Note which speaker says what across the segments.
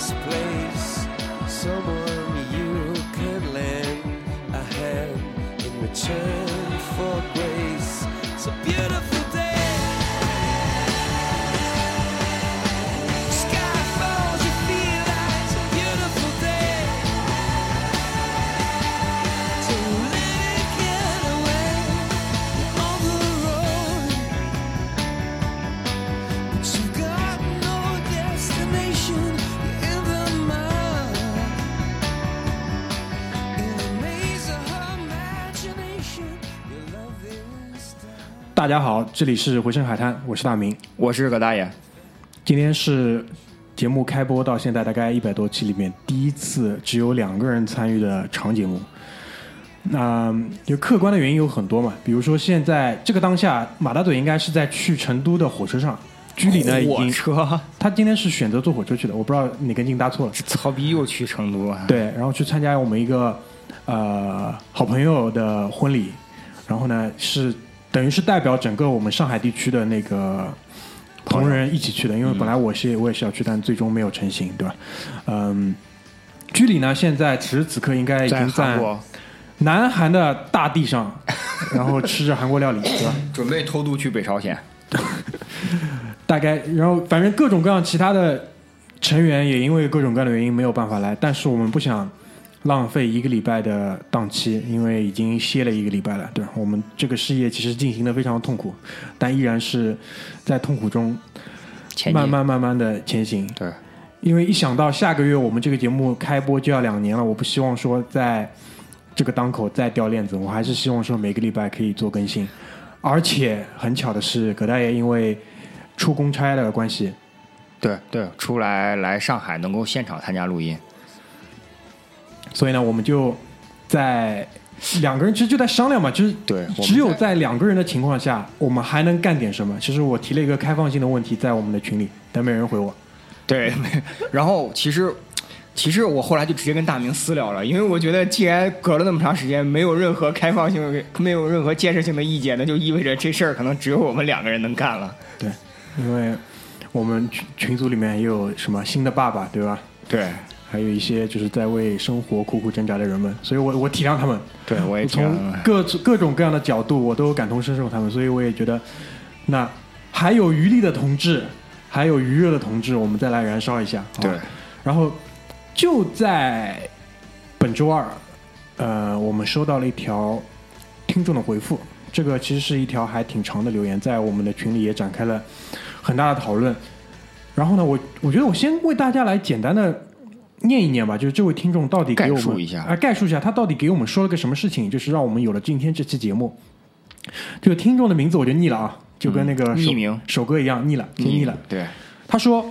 Speaker 1: this place. Someone you can lend a hand in return for grace. A beautiful
Speaker 2: 大家好，这里是回声海滩，我是大明。
Speaker 3: 我是葛大爷，
Speaker 2: 今天是节目开播到现在大概一百多期里面第一次只有两个人参与的长节目。那就客观的原因有很多嘛，比如说现在这个当下，马大嘴应该是在去成都的火车上，居里呢已
Speaker 3: 火
Speaker 2: 经
Speaker 3: 车，
Speaker 2: 他今天是选择坐火车去的，我不知道哪根筋搭错了。
Speaker 3: 曹逼又去成都啊？，
Speaker 2: 对，然后去参加我们一个呃好朋友的婚礼，然后呢是等于是代表整个我们上海地区的那个同仁一起去的，因为本来我是、我也是要去，但最终没有成型，对吧？嗯，居里呢现在此时此刻应该已经在南韩的大地上，然后吃着韩国料理，对吧？
Speaker 3: 准备偷渡去北朝鲜。
Speaker 2: 大概，然后反正各种各样其他的成员也因为各种各样的原因没有办法来，但是我们不想浪费一个礼拜的档期，因为已经歇了一个礼拜了，对吧？我们这个事业其实进行的非常痛苦，但依然是在痛苦中慢慢慢慢的前行。
Speaker 3: 对，
Speaker 2: 因为一想到下个月我们这个节目开播就要两年了，我不希望说在这个档口再掉链子，我还是希望说每个礼拜可以做更新。而且很巧的是，葛大爷因为出公差的关系，
Speaker 3: 对对，出来来上海能够现场参加录音，
Speaker 2: 所以呢，我们就在两个人其实就在商量嘛，就是
Speaker 3: 对
Speaker 2: 只有
Speaker 3: 在
Speaker 2: 在两个人的情况下，我们还能干点什么？其实我提了一个开放性的问题在我们的群里，但没人回我。
Speaker 3: 对。然后其实其实我后来就直接跟大明私聊了，因为我觉得既然隔了那么长时间，没有任何开放性、没有任何建设性的意见，那就意味着这事儿可能只有我们两个人能干了。
Speaker 2: 对，因为我们群群组里面也有什么新的爸爸，对吧？
Speaker 3: 对
Speaker 2: 还有一些就是在为生活苦苦挣扎的人们，所以我我体谅他们，
Speaker 3: 对，我也挺
Speaker 2: 从各各种各样的角度我都感同身受他们，所以我也觉得，那还有余力的同志，还有余热的同志，我们再来燃烧一下。
Speaker 3: 对，
Speaker 2: 然后就在本周二，呃，我们收到了一条听众的回复，这个其实是一条还挺长的留言，在我们的群里也展开了很大的讨论。然后呢，我我觉得我先为大家来简单的念一念吧，就是这位听众到底给我们
Speaker 3: 概述一下
Speaker 2: 啊、概述一下他到底给我们说了个什么事情，就是让我们有了今天这期节目。这个听众的名字我就腻了啊，就跟那个首
Speaker 3: 名
Speaker 2: 首歌一样腻了，就腻了。
Speaker 3: 对，
Speaker 2: 他说，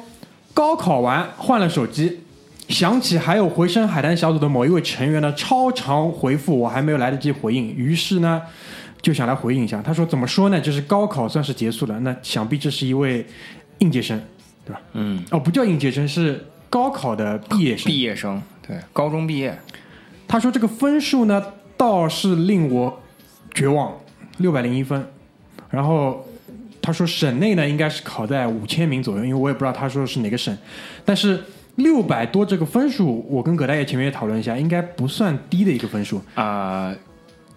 Speaker 2: 高考完换了手机，想起还有回声海滩小组的某一位成员的超长回复，我还没有来得及回应，于是呢，就想来回应一下。他说怎么说呢？就是高考算是结束了，那想必这是一位应届生，对吧？
Speaker 3: 嗯，
Speaker 2: 哦，不叫应届生，是高考的毕业生。
Speaker 3: 毕业生，对，高中毕业，
Speaker 2: 他说这个分数呢，倒是令我绝望，六百零一分。然后他说省内呢应该是考在五千名左右，因为我也不知道他说的是哪个省，但是六百多这个分数，我跟葛大爷前面也讨论一下，应该不算低的一个分数。
Speaker 3: 啊、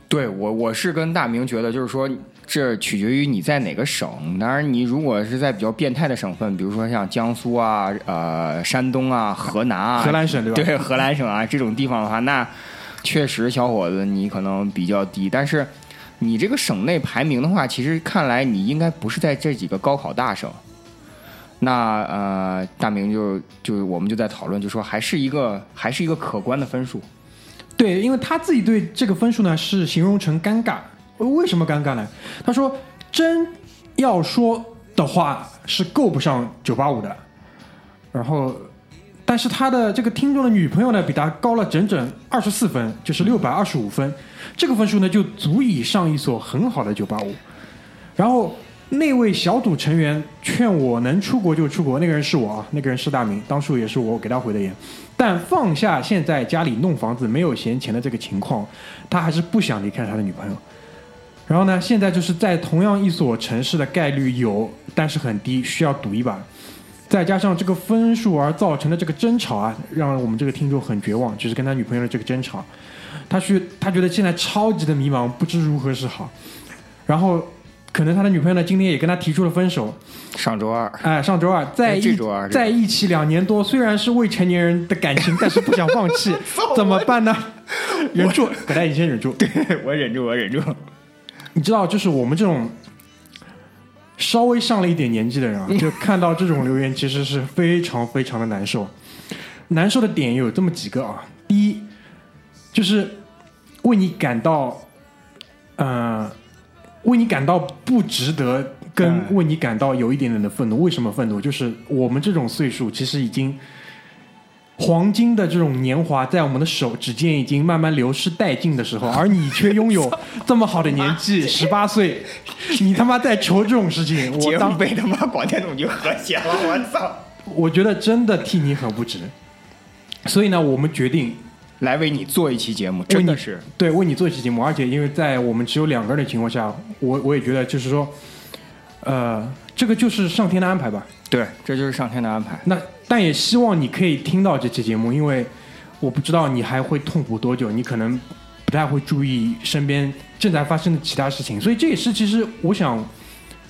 Speaker 3: 对我我是跟大明觉得，就是说这取决于你在哪个省。当然，你如果是在比较变态的省份，比如说像江苏啊、呃山东啊、河南啊、
Speaker 2: 河南省对吧
Speaker 3: 对河南省啊这种地方的话，那确实小伙子你可能比较低，但是你这个省内排名的话，其实看来你应该不是在这几个高考大省。那呃，大明就就我们就在讨论，就说还是一个还是一个可观的分数。
Speaker 2: 对，因为他自己对这个分数呢是形容成尴尬。为什么尴尬呢？他说，真要说的话是够不上九八五的。然后，但是他的这个听众的女朋友呢，比他高了整整二十四分，就是六百二十五分。这个分数呢，就足以上一所很好的九八五。然后那位小组成员劝我能出国就出国，那个人是我啊，那个人是大明，当初也是我给他回的言。但放下现在家里弄房子没有闲钱的这个情况，他还是不想离开他的女朋友。然后呢，现在就是在同样一所城市的概率有，但是很低，需要赌一把。再加上这个分数而造成的这个争吵啊，让我们这个听众很绝望，就是跟他女朋友的这个争吵。他去，他觉得现在超级的迷茫，不知如何是好。然后，可能他的女朋友呢，今天也跟他提出了分手。
Speaker 3: 上周二，
Speaker 2: 哎，上周二在
Speaker 3: 哎
Speaker 2: 一在一起两年多，虽然是未成年人的感情，但是不想放弃，怎么办呢？忍住，葛大你先忍住。
Speaker 3: 对我忍住，我忍住。
Speaker 2: 你知道，就是我们这种稍微上了一点年纪的人啊，就看到这种留言，其实是非常非常的难受。难受的点有这么几个啊，第一，就是为你感到，呃，为你感到不值得，跟
Speaker 3: 嗯
Speaker 2: 为你感到有一点点的愤怒。为什么愤怒？就是我们这种岁数，其实已经。黄金的这种年华在我们的手指间已经慢慢流失殆尽的时候，而你却拥有 这么好的年纪，十八岁，你他妈在求这种事情，我当
Speaker 3: 被他妈广电总局和谐了，我操！
Speaker 2: 我觉得真的替你很不值。所以呢，我们决定
Speaker 3: 来为你做一期节目，真的是
Speaker 2: 对为你做一期节目，而且因为在我们只有两个人的情况下，我我也觉得就是说，呃，这个就是上天的安排吧。
Speaker 3: 对，这就是上天的安排。
Speaker 2: 那但也希望你可以听到这期节目，因为我不知道你还会痛苦多久，你可能不太会注意身边正在发生的其他事情，所以这也是其实我想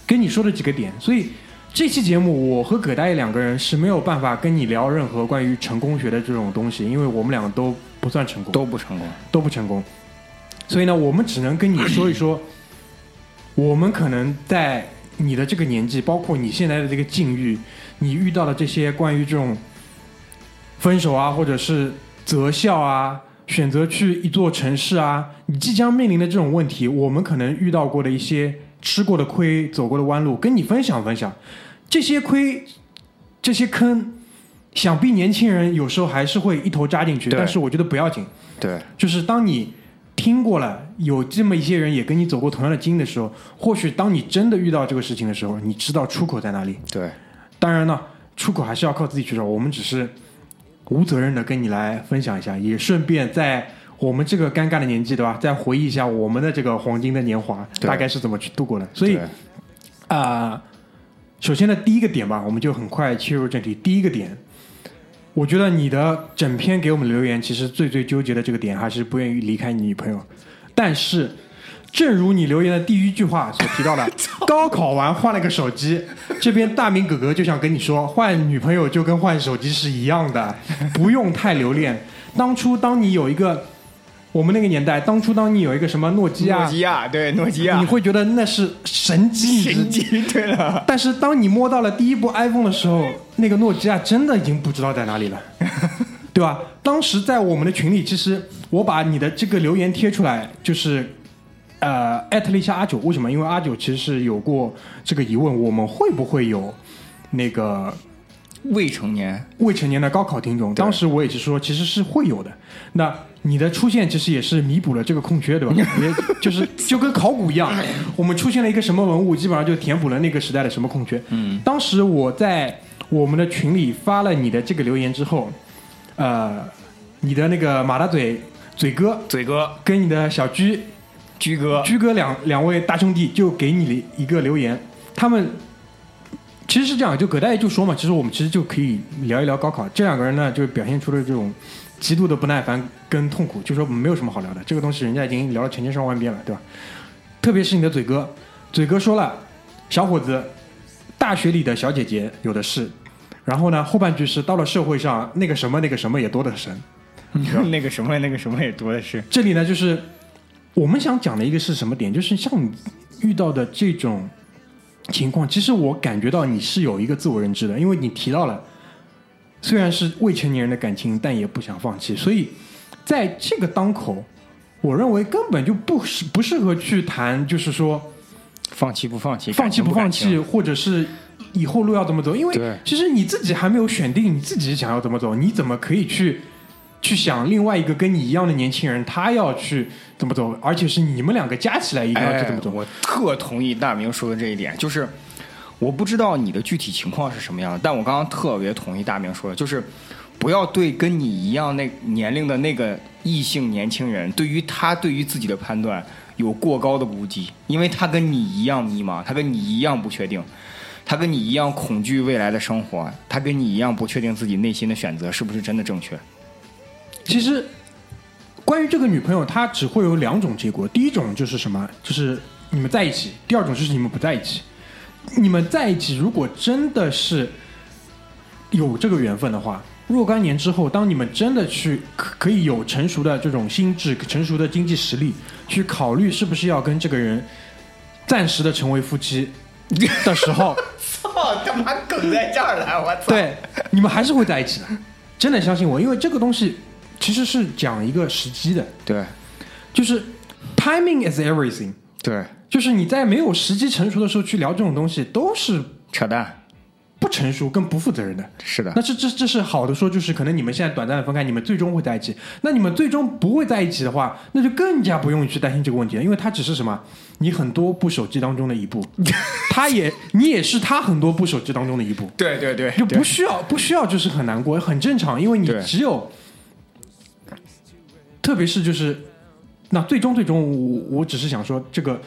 Speaker 2: 跟你说的几个点。所以这期节目，我和葛大爷两个人是没有办法跟你聊任何关于成功学的这种东西，因为我们两个都不算成功，
Speaker 3: 都不成功，
Speaker 2: 都不成功。所以呢，我们只能跟你说一说，我们可能在你的这个年纪，包括你现在的这个境遇，你遇到的这些关于这种分手啊，或者是择校啊，选择去一座城市啊，你即将面临的这种问题，我们可能遇到过的一些吃过的亏、走过的弯路，跟你分享分享。这些亏、这些坑，想必年轻人有时候还是会一头扎进去，但是我觉得不要紧。
Speaker 3: 对，
Speaker 2: 就是当你听过了有这么一些人也跟你走过同样的经历的时候，或许当你真的遇到这个事情的时候，你知道出口在哪里。
Speaker 3: 对，
Speaker 2: 当然呢，出口还是要靠自己去找。我们只是无责任的跟你来分享一下，也顺便在我们这个尴尬的年纪，对吧？再回忆一下我们的这个黄金的年华，大概是怎么去度过的。所以
Speaker 3: 对
Speaker 2: 啊、首先呢，第一个点吧，我们就很快切入正题。第一个点，我觉得你的整篇给我们留言，其实最最纠结的这个点，还是不愿意离开你女朋友。但是，正如你留言的第一句话所提到的，高考完换了个手机，这边大明哥哥就想跟你说，换女朋友就跟换手机是一样的，不用太留恋。当初当你有一个，我们那个年代，当初当你有一个什么诺基亚？
Speaker 3: 诺，基亚，对，诺基亚，
Speaker 2: 你会觉得那是神机，
Speaker 3: 神机，对了，
Speaker 2: 但是当你摸到了第一部 iPhone 的时候，那个诺基亚真的已经不知道在哪里了，对吧？当时在我们的群里，其实我把你的这个留言贴出来，就是呃艾特了一下阿九，为什么？因为阿九其实是有过这个疑问，我们会不会有那个
Speaker 3: 未成年，
Speaker 2: 未成年的高考听众？当时我也是说，其实是会有的。那你的出现其实也是弥补了这个空缺，对吧？也就是就跟考古一样，我们出现了一个什么文物，基本上就填补了那个时代的什么空缺。
Speaker 3: 嗯，
Speaker 2: 当时我在我们的群里发了你的这个留言之后，呃，你的那个马大嘴嘴哥
Speaker 3: 嘴哥，
Speaker 2: 跟你的小居
Speaker 3: 居哥，
Speaker 2: 居哥两两位大兄弟就给你了一个留言，他们其实是这样，就葛大爷就说嘛，其实我们其实就可以聊一聊高考。这两个人呢，就表现出了这种极度的不耐烦跟痛苦，就说没有什么好聊的，这个东西人家已经聊了成千上万遍了，对吧？特别是你的嘴哥，嘴哥说了，小伙子，大学里的小姐姐有的是，然后呢，后半句是到了社会上，那个什么那个什么也多得神。
Speaker 3: 那个什么那个什么也多的是，
Speaker 2: 这里呢，就是我们想讲的一个是什么点？就是像你遇到的这种情况，其实我感觉到你是有一个自我认知的，因为你提到了，虽然是未成年人的感情，但也不想放弃，所以在这个当口，我认为根本就不适不适合去谈，就是说
Speaker 3: 放弃不放弃，
Speaker 2: 放弃不放弃，或者是以后路要怎么走？因为其实你自己还没有选定你自己想要怎么走，你怎么可以去去想另外一个跟你一样的年轻人他要去怎么走？而且是你们两个加起来一定要去怎么走？
Speaker 3: 哎我特同意大明说的这一点，就是我不知道你的具体情况是什么样的，但我刚刚特别同意大明说的，就是不要对跟你一样那年龄的那个异性年轻人，对于他对于自己的判断有过高的估计，因为他跟你一样迷茫，他跟你一样不确定。他跟你一样恐惧未来的生活，他跟你一样不确定自己内心的选择是不是真的正确。
Speaker 2: 其实关于这个女朋友，她只会有两种结果，第一种就是什么？就是你们在一起；第二种就是你们不在一起。你们在一起，如果真的是有这个缘分的话，若干年之后，当你们真的去可可以有成熟的这种心智、成熟的经济实力，去考虑是不是要跟这个人暂时的成为夫妻的时候，
Speaker 3: 操他妈梗在这儿了，我操！
Speaker 2: 对，你们还是会在一起的。真的相信我，因为这个东西其实是讲一个时机的，
Speaker 3: 对
Speaker 2: 就是 timing is everything。
Speaker 3: 对，
Speaker 2: 就是你在没有时机成熟的时候去聊这种东西，都是
Speaker 3: 扯淡，
Speaker 2: 不成熟跟不负责任的。
Speaker 3: 是的
Speaker 2: 那。这这这是好的说，就是可能你们现在短暂的分开，你们最终会在一起。那你们最终不会在一起的话，那就更加不用去担心这个问题了，因为它只是什么，你很多部手机当中的一部，他也你也是他很多部手机当中的一部。
Speaker 3: 对对对，
Speaker 2: 就不需要不需要就是很难过，很正常，因为你只有，特别是就是，那最终最终我我只是想说这个，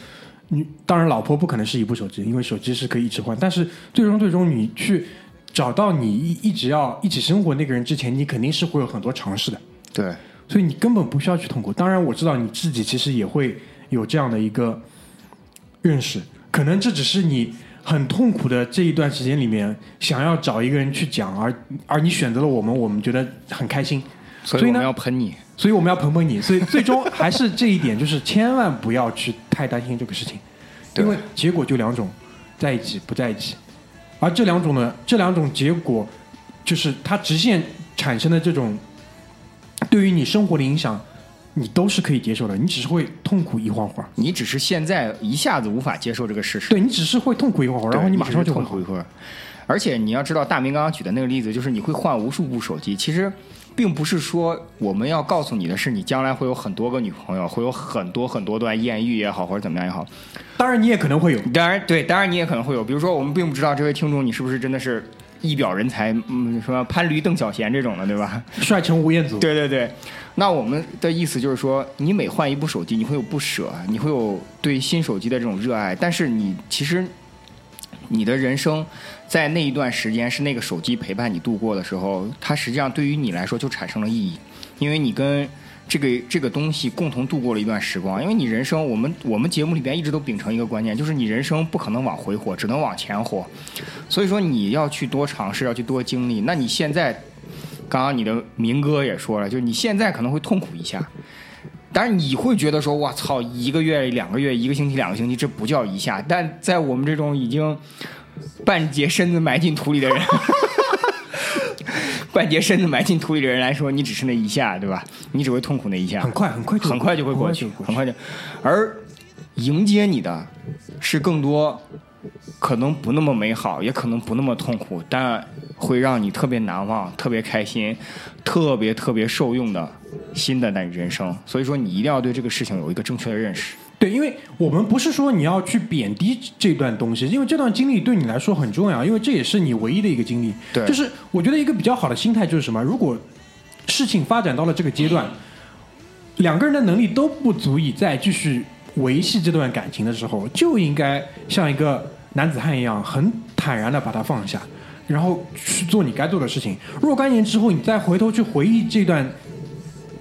Speaker 2: 你当然老婆不可能是一部手机，因为手机是可以一直换，但是最终最终你去找到你一一直要一起生活那个人之前，你肯定是会有很多尝试的，
Speaker 3: 对
Speaker 2: 所以你根本不需要去痛苦。当然我知道你自己其实也会有这样的一个认识，可能这只是你很痛苦的这一段时间里面想要找一个人去讲，而而你选择了我们，我们觉得很开心，
Speaker 3: 所以
Speaker 2: 呢
Speaker 3: 要喷你。
Speaker 2: 所以我们要捧捧你。所以最终还是这一点，就是千万不要去太担心这个事情，因为结果就两种，在一起不在一起，而这两种呢，这两种结果就是它直线产生的这种对于你生活的影响，你都是可以接受的，你只是会痛苦一会儿会儿。
Speaker 3: 你只是现在一下子无法接受这个事实，
Speaker 2: 对你只是会痛苦一会儿会儿，然后你马上就会
Speaker 3: 痛苦一。会儿。而且你要知道，大明刚刚举的那个例子，就是你会换无数部手机，其实并不是说我们要告诉你的是，你将来会有很多个女朋友，会有很多很多段艳遇也好，或者怎么样也好。
Speaker 2: 当然你也可能会有，
Speaker 3: 当然，对，当然你也可能会有，比如说我们并不知道这位听众你是不是真的是一表人才，嗯，什么潘驴邓小闲这种的，对吧？
Speaker 2: 帅成吴彦祖。
Speaker 3: 对对对，那我们的意思就是说，你每换一部手机，你会有不舍，你会有对新手机的这种热爱，但是你其实你的人生在那一段时间是那个手机陪伴你度过的时候，它实际上对于你来说就产生了意义，因为你跟这个这个东西共同度过了一段时光，因为你人生，我们我们节目里边一直都秉承一个观念，就是你人生不可能往回活，只能往前活，所以说你要去多尝试，要去多经历。那你现在，刚刚你的明哥也说了，就是你现在可能会痛苦一下，但是你会觉得说，我操，一个月、两个月、一个星期、两个星期，这不叫一下。但在我们这种已经半截身子埋进土里的人，半截身子埋进土里的人来说，你只是那一下，对吧？你只会痛苦那一下，
Speaker 2: 很快很快就
Speaker 3: 很快就会过去，很快就，而迎接你的是更多可能不那么美好，也可能不那么痛苦，但会让你特别难忘、特别开心、特别特别受用的新的那人生。所以说，你一定要对这个事情有一个正确的认识。
Speaker 2: 对，因为我们不是说你要去贬低这段东西，因为这段经历对你来说很重要，因为这也是你唯一的一个经历。
Speaker 3: 对
Speaker 2: 就是我觉得一个比较好的心态就是什么？如果事情发展到了这个阶段，两个人的能力都不足以再继续维系这段感情的时候，就应该像一个男子汉一样，很坦然的把它放下，然后去做你该做的事情。若干年之后，你再回头去回忆这段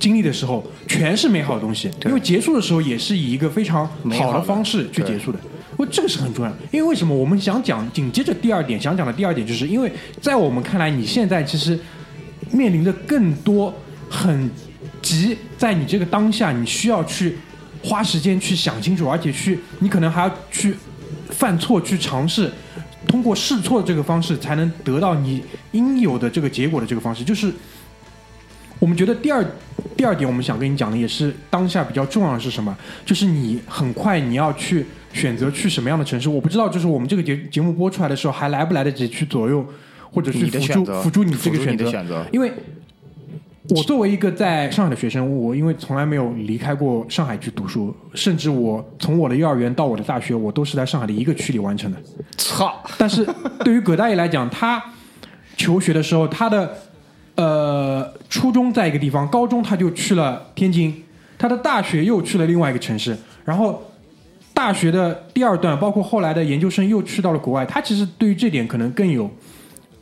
Speaker 2: 经历的时候，全是美好的东西。因为结束的时候也是以一个非常好
Speaker 3: 的
Speaker 2: 的方式去结束的。我这个是很重要的，因为为什么我们想讲紧接着第二点想讲的第二点，就是因为在我们看来，你现在其实面临的更多很急，在你这个当下，你需要去花时间去想清楚，而且去你可能还要去犯错，去尝试。通过试错这个方式，才能得到你应有的这个结果的这个方式，就是我们觉得第二第二点，我们想跟你讲的也是当下比较重要的是什么？就是你很快你要去选择去什么样的城市。我不知道，就是我们这个节节目播出来的时候，还来不来得及去左右或者去辅助辅助你这个选择因为我作为一个在上海的学生，我因为从来没有离开过上海去读书，甚至我从我的幼儿园到我的大学，我都是在上海的一个区里完成的。
Speaker 3: 操，
Speaker 2: 但是对于葛大爷来讲，他求学的时候，他的呃初中在一个地方，高中他就去了天津，他的大学又去了另外一个城市，然后大学的第二段，包括后来的研究生又去到了国外。他其实对于这点可能更有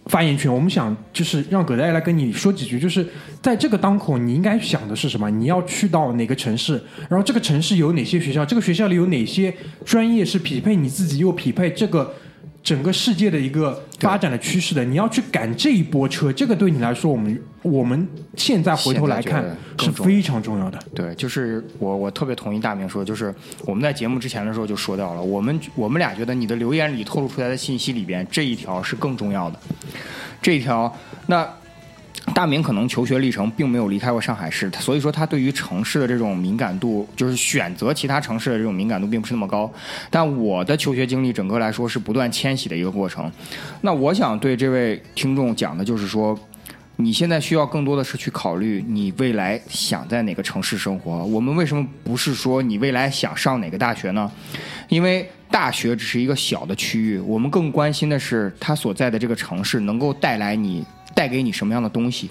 Speaker 2: 发言权。我们想就是让葛大爷来跟你说几句，就是在这个当口，你应该想的是什么？你要去到哪个城市？然后这个城市有哪些学校？这个学校里有哪些专业是匹配你自己又匹配这个整个世界的一个发展的趋势的？你要去赶这一波车，这个对你来说，我们我们现在回头来看是非常重要的。
Speaker 3: 对，就是我我特别同意大明说，就是我们在节目之前的时候就说到了，我们我们俩觉得你的留言里透露出来的信息里边这一条是更重要的，这一条那。大明可能求学历程并没有离开过上海市，所以说他对于城市的这种敏感度，就是选择其他城市的这种敏感度并不是那么高。但我的求学经历整个来说是不断迁徙的一个过程。那我想对这位听众讲的就是说，你现在需要更多的是去考虑你未来想在哪个城市生活。我们为什么不是说你未来想上哪个大学呢？因为大学只是一个小的区域，我们更关心的是它所在的这个城市能够带来你带给你什么样的东西。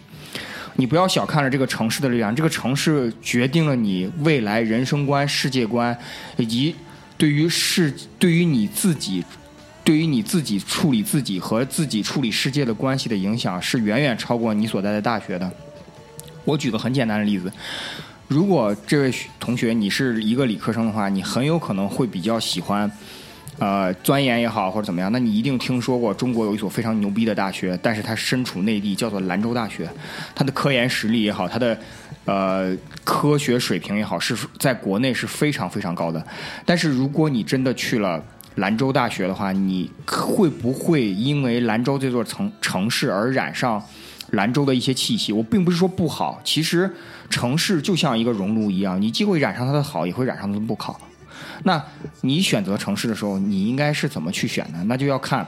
Speaker 3: 你不要小看了这个城市的力量，这个城市决定了你未来人生观、世界观，以及对于世对于你自己对于你自己处理自己和自己处理世界的关系的影响是远远超过你所在的大学的。我举个很简单的例子，如果这位同学你是一个理科生的话，你很有可能会比较喜欢。呃，钻研也好或者怎么样，那你一定听说过中国有一所非常牛逼的大学，但是它身处内地，叫做兰州大学。它的科研实力也好，它的呃科学水平也好，是在国内是非常非常高的。但是如果你真的去了兰州大学的话，你会不会因为兰州这座城城市而染上兰州的一些气息？我并不是说不好，其实城市就像一个熔炉一样，你既会染上它的好，也会染上它的不好。那你选择城市的时候，你应该是怎么去选呢？那就要看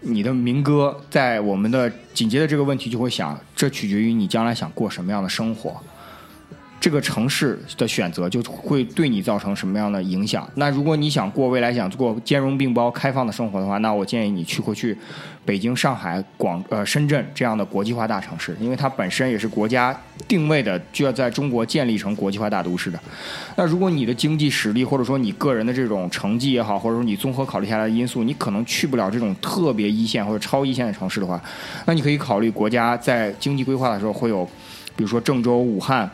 Speaker 3: 你的民歌在我们的紧接着这个问题就会想，这取决于你将来想过什么样的生活。这个城市的选择就会对你造成什么样的影响？那如果你想过未来想过兼容并包、开放的生活的话，那我建议你去回去北京、上海、广呃深圳这样的国际化大城市，因为它本身也是国家定位的，就要在中国建立成国际化大都市的。那如果你的经济实力或者说你个人的这种成绩也好，或者说你综合考虑下来的因素，你可能去不了这种特别一线或者超一线的城市的话，那你可以考虑国家在经济规划的时候会有，比如说郑州、武汉。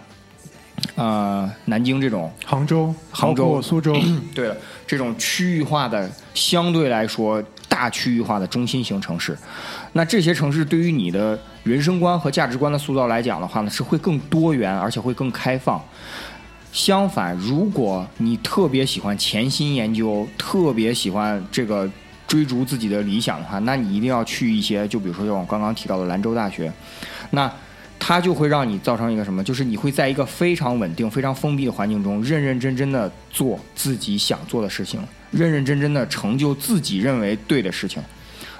Speaker 3: 呃，南京这种
Speaker 2: 杭州、
Speaker 3: 杭州
Speaker 2: 苏州，
Speaker 3: 对了，这种区域化的，相对来说大区域化的中心型城市，那这些城市对于你的人生观和价值观的塑造来讲的话呢，是会更多元，而且会更开放。相反，如果你特别喜欢潜心研究，特别喜欢这个追逐自己的理想的话，那你一定要去一些，就比如说像我刚刚提到的兰州大学，那。它就会让你造成一个什么？就是你会在一个非常稳定、非常封闭的环境中，认认真真的做自己想做的事情，认认真真的成就自己认为对的事情。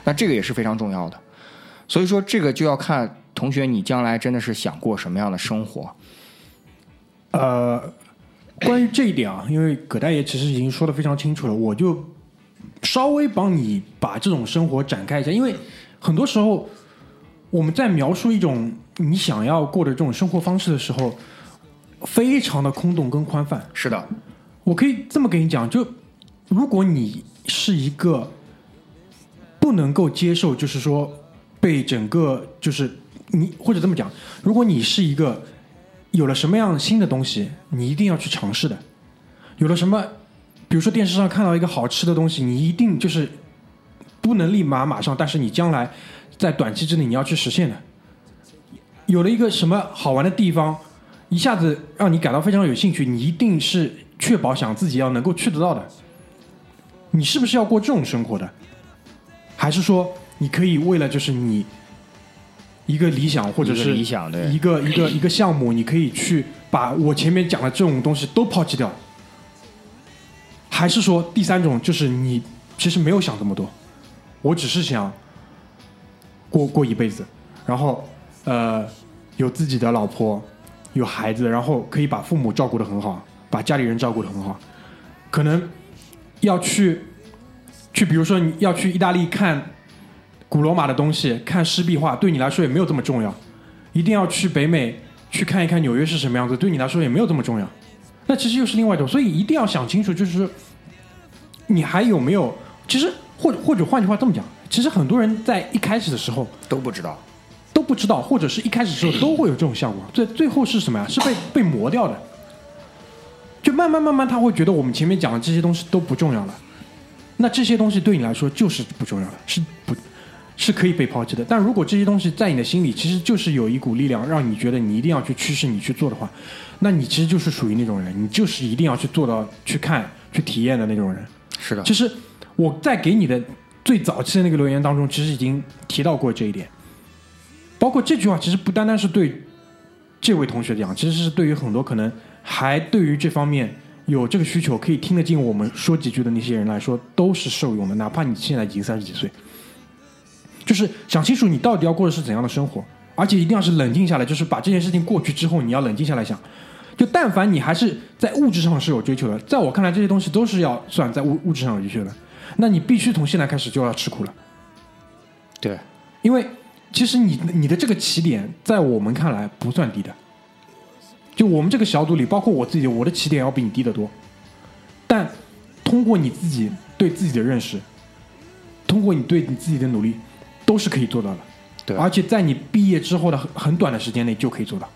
Speaker 3: 那这个也是非常重要的。所以说，这个就要看同学你将来真的是想过什么样的生活。
Speaker 2: 呃，关于这一点啊，因为葛大爷其实已经说的非常清楚了，我就稍微帮你把这种生活展开一下，因为很多时候我们在描述一种你想要过的这种生活方式的时候，非常的空洞跟宽泛。
Speaker 3: 是的，
Speaker 2: 我可以这么跟你讲，就如果你是一个不能够接受，就是说被整个就是你或者这么讲，如果你是一个有了什么样新的东西，你一定要去尝试的，有了什么，比如说电视上看到一个好吃的东西，你一定就是不能立马马上，但是你将来在短期之内你要去实现的。有了一个什么好玩的地方，一下子让你感到非常有兴趣，你一定是确保想自己要能够去得到的。你是不是要过这种生活的？还是说你可以为了就是你一个理想或者是
Speaker 3: 理想对
Speaker 2: 一个一个一个项目，你可以去把我前面讲的这种东西都抛弃掉，还是说第三种就是你其实没有想这么多，我只是想过过一辈子，然后呃有自己的老婆，有孩子，然后可以把父母照顾得很好，把家里人照顾得很好，可能要去去，比如说你要去意大利看古罗马的东西，看湿壁画，对你来说也没有这么重要。一定要去北美去看一看纽约是什么样子，对你来说也没有这么重要。那其实又是另外一种，所以一定要想清楚，就是你还有没有？其实或者或者换句话这么讲，其实很多人在一开始的时候
Speaker 3: 都不知道。
Speaker 2: 都不知道，或者是一开始的时候都会有这种效果，最最后是什么呀？是被被磨掉的。就慢慢慢慢，他会觉得我们前面讲的这些东西都不重要了。那这些东西对你来说就是不重要的，是不，是可以被抛弃的。但如果这些东西在你的心里，其实就是有一股力量，让你觉得你一定要去驱使你去做的话，那你其实就是属于那种人，你就是一定要去做到、去看、去体验的那种人。
Speaker 3: 是的
Speaker 2: 其实我在给你的最早期的那个留言当中，其实已经提到过这一点。包括这句话，其实不单单是对这位同学讲，其实是对于很多可能还对于这方面有这个需求，可以听得进我们说几句的那些人来说，都是受用的。哪怕你现在已经三十几岁，就是想清楚你到底要过的是怎样的生活，而且一定要是冷静下来，就是把这件事情过去之后，你要冷静下来想。就但凡你还是在物质上是有追求的，在我看来，这些东西都是要算在物物质上有追求的。那你必须从现在开始就要吃苦了。
Speaker 3: 对，
Speaker 2: 因为其实你你的这个起点，在我们看来不算低的。就我们这个小组里，包括我自己，我的起点要比你低得多。但通过你自己对自己的认识，通过你对你自己的努力，都是可以做到的。
Speaker 3: 对
Speaker 2: 而且在你毕业之后的很很短的时间内就可以做到。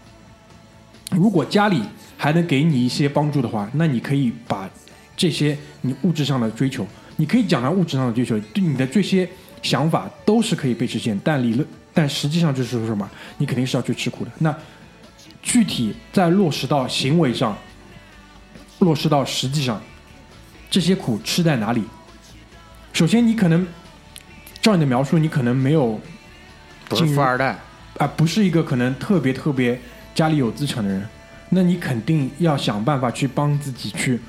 Speaker 2: 如果家里还能给你一些帮助的话，那你可以把这些你物质上的追求，你可以讲到物质上的追求，对你的这些想法都是可以被实现，但理论，但实际上就是说什么，你肯定是要去吃苦的。那具体在落实到行为上，落实到实际上，这些苦吃在哪里？首先，你可能照你的描述，你可能没有
Speaker 3: 不是
Speaker 2: 进
Speaker 3: 富二代。
Speaker 2: 啊，不是一个可能特别特别家里有资产的人，那你肯定要想办法去帮自己去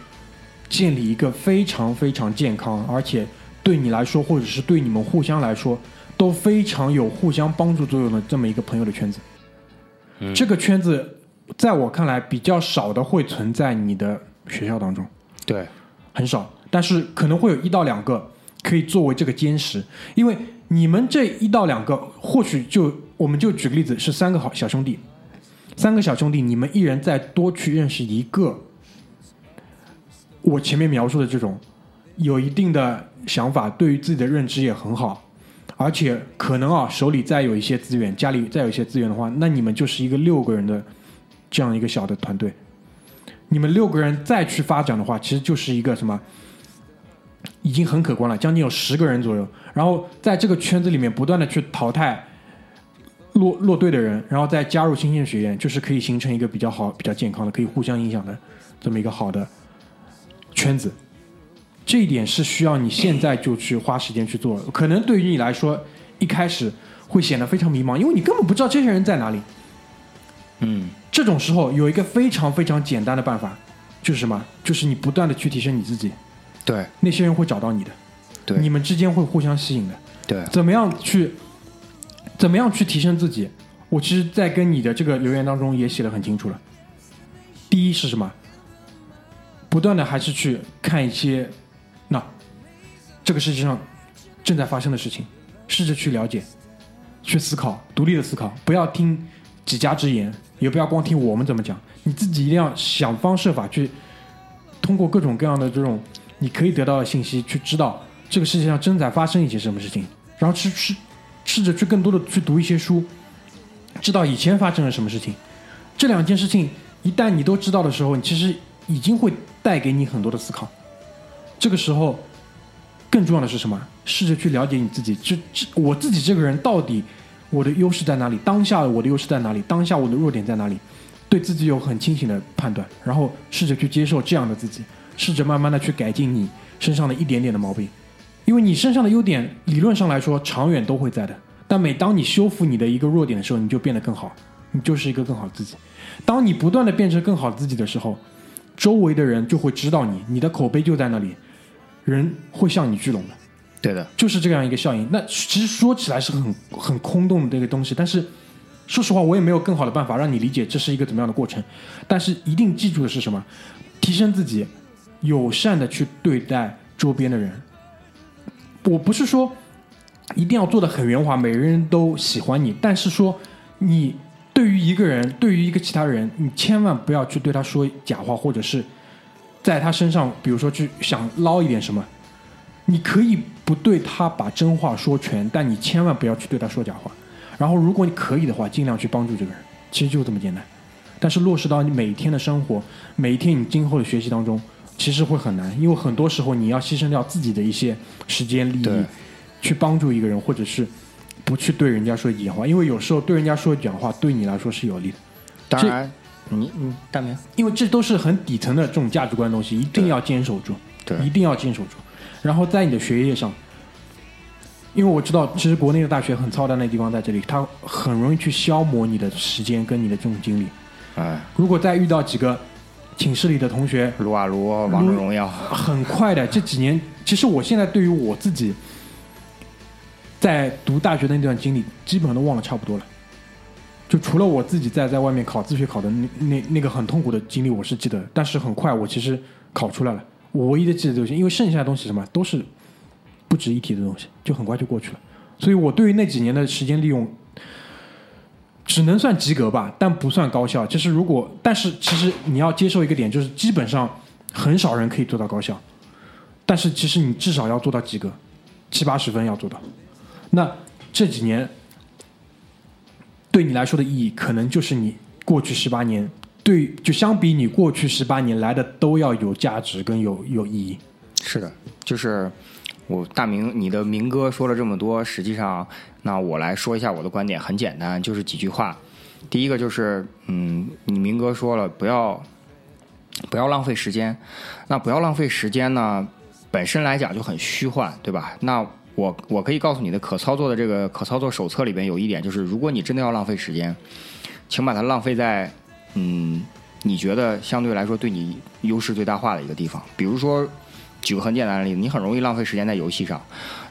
Speaker 2: 建立一个非常非常健康，而且对你来说，或者是对你们互相来说都非常有互相帮助作用的这么一个朋友的圈子。这个圈子在我看来比较少的会存在你的学校当中。
Speaker 3: 对，
Speaker 2: 很少，但是可能会有一到两个可以作为这个坚实，因为你们这一到两个，或许就我们就举个例子，是三个好小兄弟，三个小兄弟，你们一人再多去认识一个，我前面描述的这种有一定的想法，对于自己的认知也很好，而且可能啊手里再有一些资源，家里再有一些资源的话，那你们就是一个六个人的这样一个小的团队。你们六个人再去发展的话，其实就是一个什么，已经很可观了，将近有十个人左右。然后在这个圈子里面不断的去淘汰落落队的人，然后再加入新鲜学员，就是可以形成一个比较好、比较健康的、可以互相影响的这么一个好的圈子。这一点是需要你现在就去花时间去做。可能对于你来说，一开始会显得非常迷茫，因为你根本不知道这些人在哪里。
Speaker 3: 嗯，
Speaker 2: 这种时候有一个非常非常简单的办法，就是什么？就是你不断的去提升你自己，
Speaker 3: 对
Speaker 2: 那些人会找到你的，
Speaker 3: 对
Speaker 2: 你们之间会互相吸引的。
Speaker 3: 对，
Speaker 2: 怎么样去，怎么样去提升自己？我其实，在跟你的这个留言当中也写的很清楚了。第一是什么？不断的还是去看一些，那这个世界上正在发生的事情，试着去了解，去思考，独立的思考，不要听几家之言，也不要光听我们怎么讲，你自己一定要想方设法去通过各种各样的这种你可以得到的信息，去知道这个世界上正在发生一些什么事情，然后去去试着去更多的去读一些书，知道以前发生了什么事情。这两件事情一旦你都知道的时候，你其实已经会带给你很多的思考。这个时候，更重要的是什么？试着去了解你自己，这这我自己这个人到底我的优势在哪里？当下我的优势在哪里？当下我的弱点在哪里？对自己有很清醒的判断，然后试着去接受这样的自己，试着慢慢的去改进你身上的一点点的毛病，因为你身上的优点理论上来说长远都会在的，但每当你修复你的一个弱点的时候，你就变得更好，你就是一个更好自己。当你不断的变成更好自己的时候，周围的人就会知道你，你的口碑就在那里，人会向你聚拢的。
Speaker 3: 对的，
Speaker 2: 就是这样一个效应。那其实说起来是很很空洞的这个东西，但是说实话，我也没有更好的办法让你理解这是一个怎么样的过程。但是一定记住的是什么？提升自己，友善的去对待周边的人。我不是说一定要做的很圆滑，每个人都喜欢你，但是说你对于一个人，对于一个其他人，你千万不要去对他说假话，或者是在他身上，比如说去想捞一点什么。你可以不对他把真话说全，但你千万不要去对他说假话。然后，如果你可以的话，尽量去帮助这个人，其实就这么简单。但是落实到你每天的生活，每一天你今后的学习当中，其实会很难，因为很多时候你要牺牲掉自己的一些时间利益，去帮助一个人，或者是不去对人家说假话，因为有时候对人家说假话对你来说是有利的，
Speaker 3: 当然，你你大明，
Speaker 2: 因为这都是很底层的这种价值观的东西，一定要坚守住，
Speaker 3: 对。
Speaker 2: 一定要坚守住。然后在你的学业上，因为我知道，其实国内的大学很操蛋的地方在这里，它很容易去消磨你的时间跟你的这种精力。
Speaker 3: 哎，
Speaker 2: 如果再遇到几个寝室里的同学，
Speaker 3: 撸啊撸，王者荣耀，
Speaker 2: 很快的这几年，其实我现在对于我自己在读大学的那段经历，基本上都忘了差不多了。就除了我自己在在外面考自学考的那那那个很痛苦的经历，我是记得，但是很快我其实考出来了。我唯一的记得就是，因为剩下的东西什么都是不值一提的东西，就很快就过去了。所以我对于那几年的时间利用，只能算及格吧，但不算高效。就是如果，但是其实你要接受一个点，就是基本上很少人可以做到高效，但是其实你至少要做到及格，七八十分要做到。那这几年对你来说的意义，可能就是你过去十八年对，就相比你过去十八年来的都要有价值跟有有意义。
Speaker 3: 是的，就是我大明，你的明哥说了这么多，实际上，那我来说一下我的观点，很简单，就是几句话。第一个就是，嗯，你明哥说了，不要不要浪费时间。那不要浪费时间呢，本身来讲就很虚幻，对吧？那我我可以告诉你的可操作的这个可操作手册里边有一点，就是如果你真的要浪费时间，请把它浪费在嗯你觉得相对来说对你优势最大化的一个地方，比如说。举个很简单的例子，你很容易浪费时间在游戏上。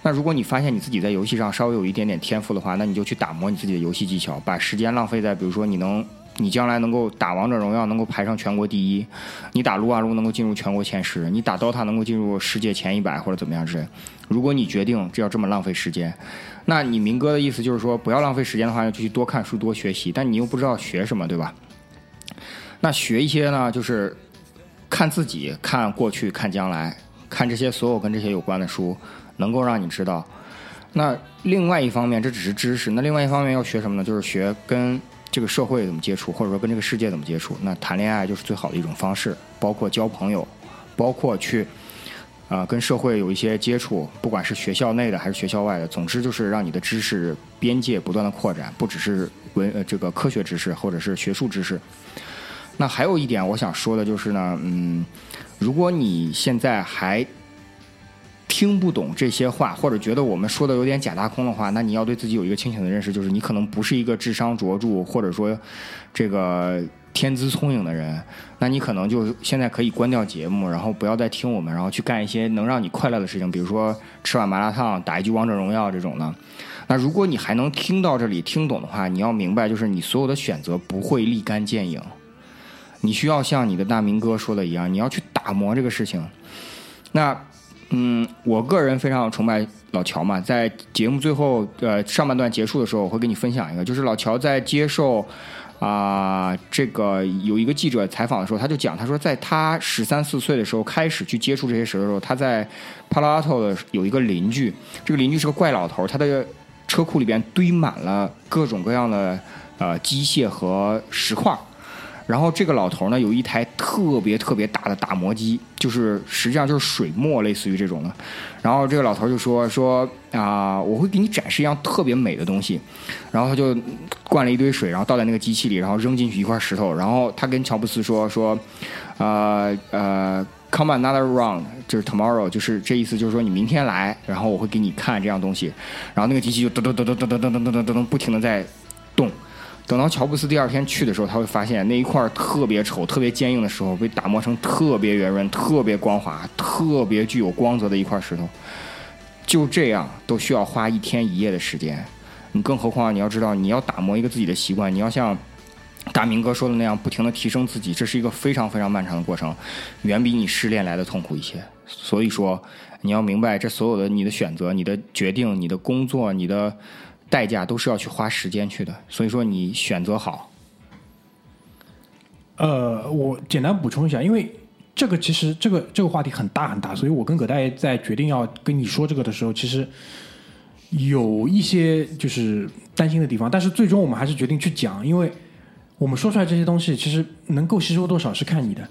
Speaker 3: 那如果你发现你自己在游戏上稍微有一点点天赋的话，那你就去打磨你自己的游戏技巧，把时间浪费在比如说你能，你将来能够打王者荣耀能够排上全国第一，你打撸啊撸能够进入全国前十，你打 DOTA 能够进入世界前一百或者怎么样之类。如果你决定这要这么浪费时间，那你明哥的意思就是说不要浪费时间的话，就去多看书多学习，但你又不知道学什么，对吧？那学一些呢，就是看自己、看过去、看将来。看这些所有跟这些有关的书，能够让你知道。那另外一方面，这只是知识。那另外一方面要学什么呢？就是学跟这个社会怎么接触，或者说跟这个世界怎么接触。那谈恋爱就是最好的一种方式，包括交朋友，包括去啊、跟社会有一些接触，不管是学校内的还是学校外的。总之就是让你的知识边界不断的扩展，不只是文呃这个科学知识或者是学术知识。那还有一点我想说的就是呢，嗯。如果你现在还听不懂这些话，或者觉得我们说的有点假大空的话，那你要对自己有一个清醒的认识，就是你可能不是一个智商卓著或者说这个天资聪颖的人。那你可能就现在可以关掉节目，然后不要再听我们，然后去干一些能让你快乐的事情，比如说吃碗麻辣烫、打一局王者荣耀这种的。那如果你还能听到这里听懂的话，你要明白，就是你所有的选择不会立竿见影。你需要像你的大明哥说的一样，你要去打磨这个事情。那，嗯，我个人非常崇拜老乔嘛，在节目最后呃上半段结束的时候，我会跟你分享一个，就是老乔在接受啊、这个有一个记者采访的时候，他就讲，他说在他十三四岁的时候开始去接触这些石头的时候，他在帕拉阿托的有一个邻居，这个邻居是个怪老头，他的车库里边堆满了各种各样的呃机械和石块。然后这个老头呢，有一台特别特别大的打磨机，就是实际上就是水磨，类似于这种的。然后这个老头就说说啊、我会给你展示一样特别美的东西。然后他就灌了一堆水，然后倒在那个机器里，然后扔进去一块石头。然后他跟乔布斯说说，呃呃，come another round，就是 tomorrow，就是这意思，就是说你明天来，然后我会给你看这样东西，然后那个机器就噔噔噔噔噔噔噔噔噔噔噔不停的在动。等到乔布斯第二天去的时候，他会发现那一块特别丑、特别坚硬的时候被打磨成特别圆润、特别光滑、特别具有光泽的一块石头。就这样都需要花一天一夜的时间，你更何况你要知道，你要打磨一个自己的习惯，你要像大明哥说的那样，不停的提升自己，这是一个非常非常漫长的过程，远比你失恋来的痛苦一些。所以说，你要明白，这所有的你的选择、你的决定、你的工作、你的代价，都是要去花时间去的。所以说，你选择好。
Speaker 2: 呃，我简单补充一下，因为这个其实这个这个话题很大很大，所以我跟葛大爷在决定要跟你说这个的时候，其实有一些就是担心的地方，但是最终我们还是决定去讲，因为我们说出来这些东西，其实能够吸收多少是看你的。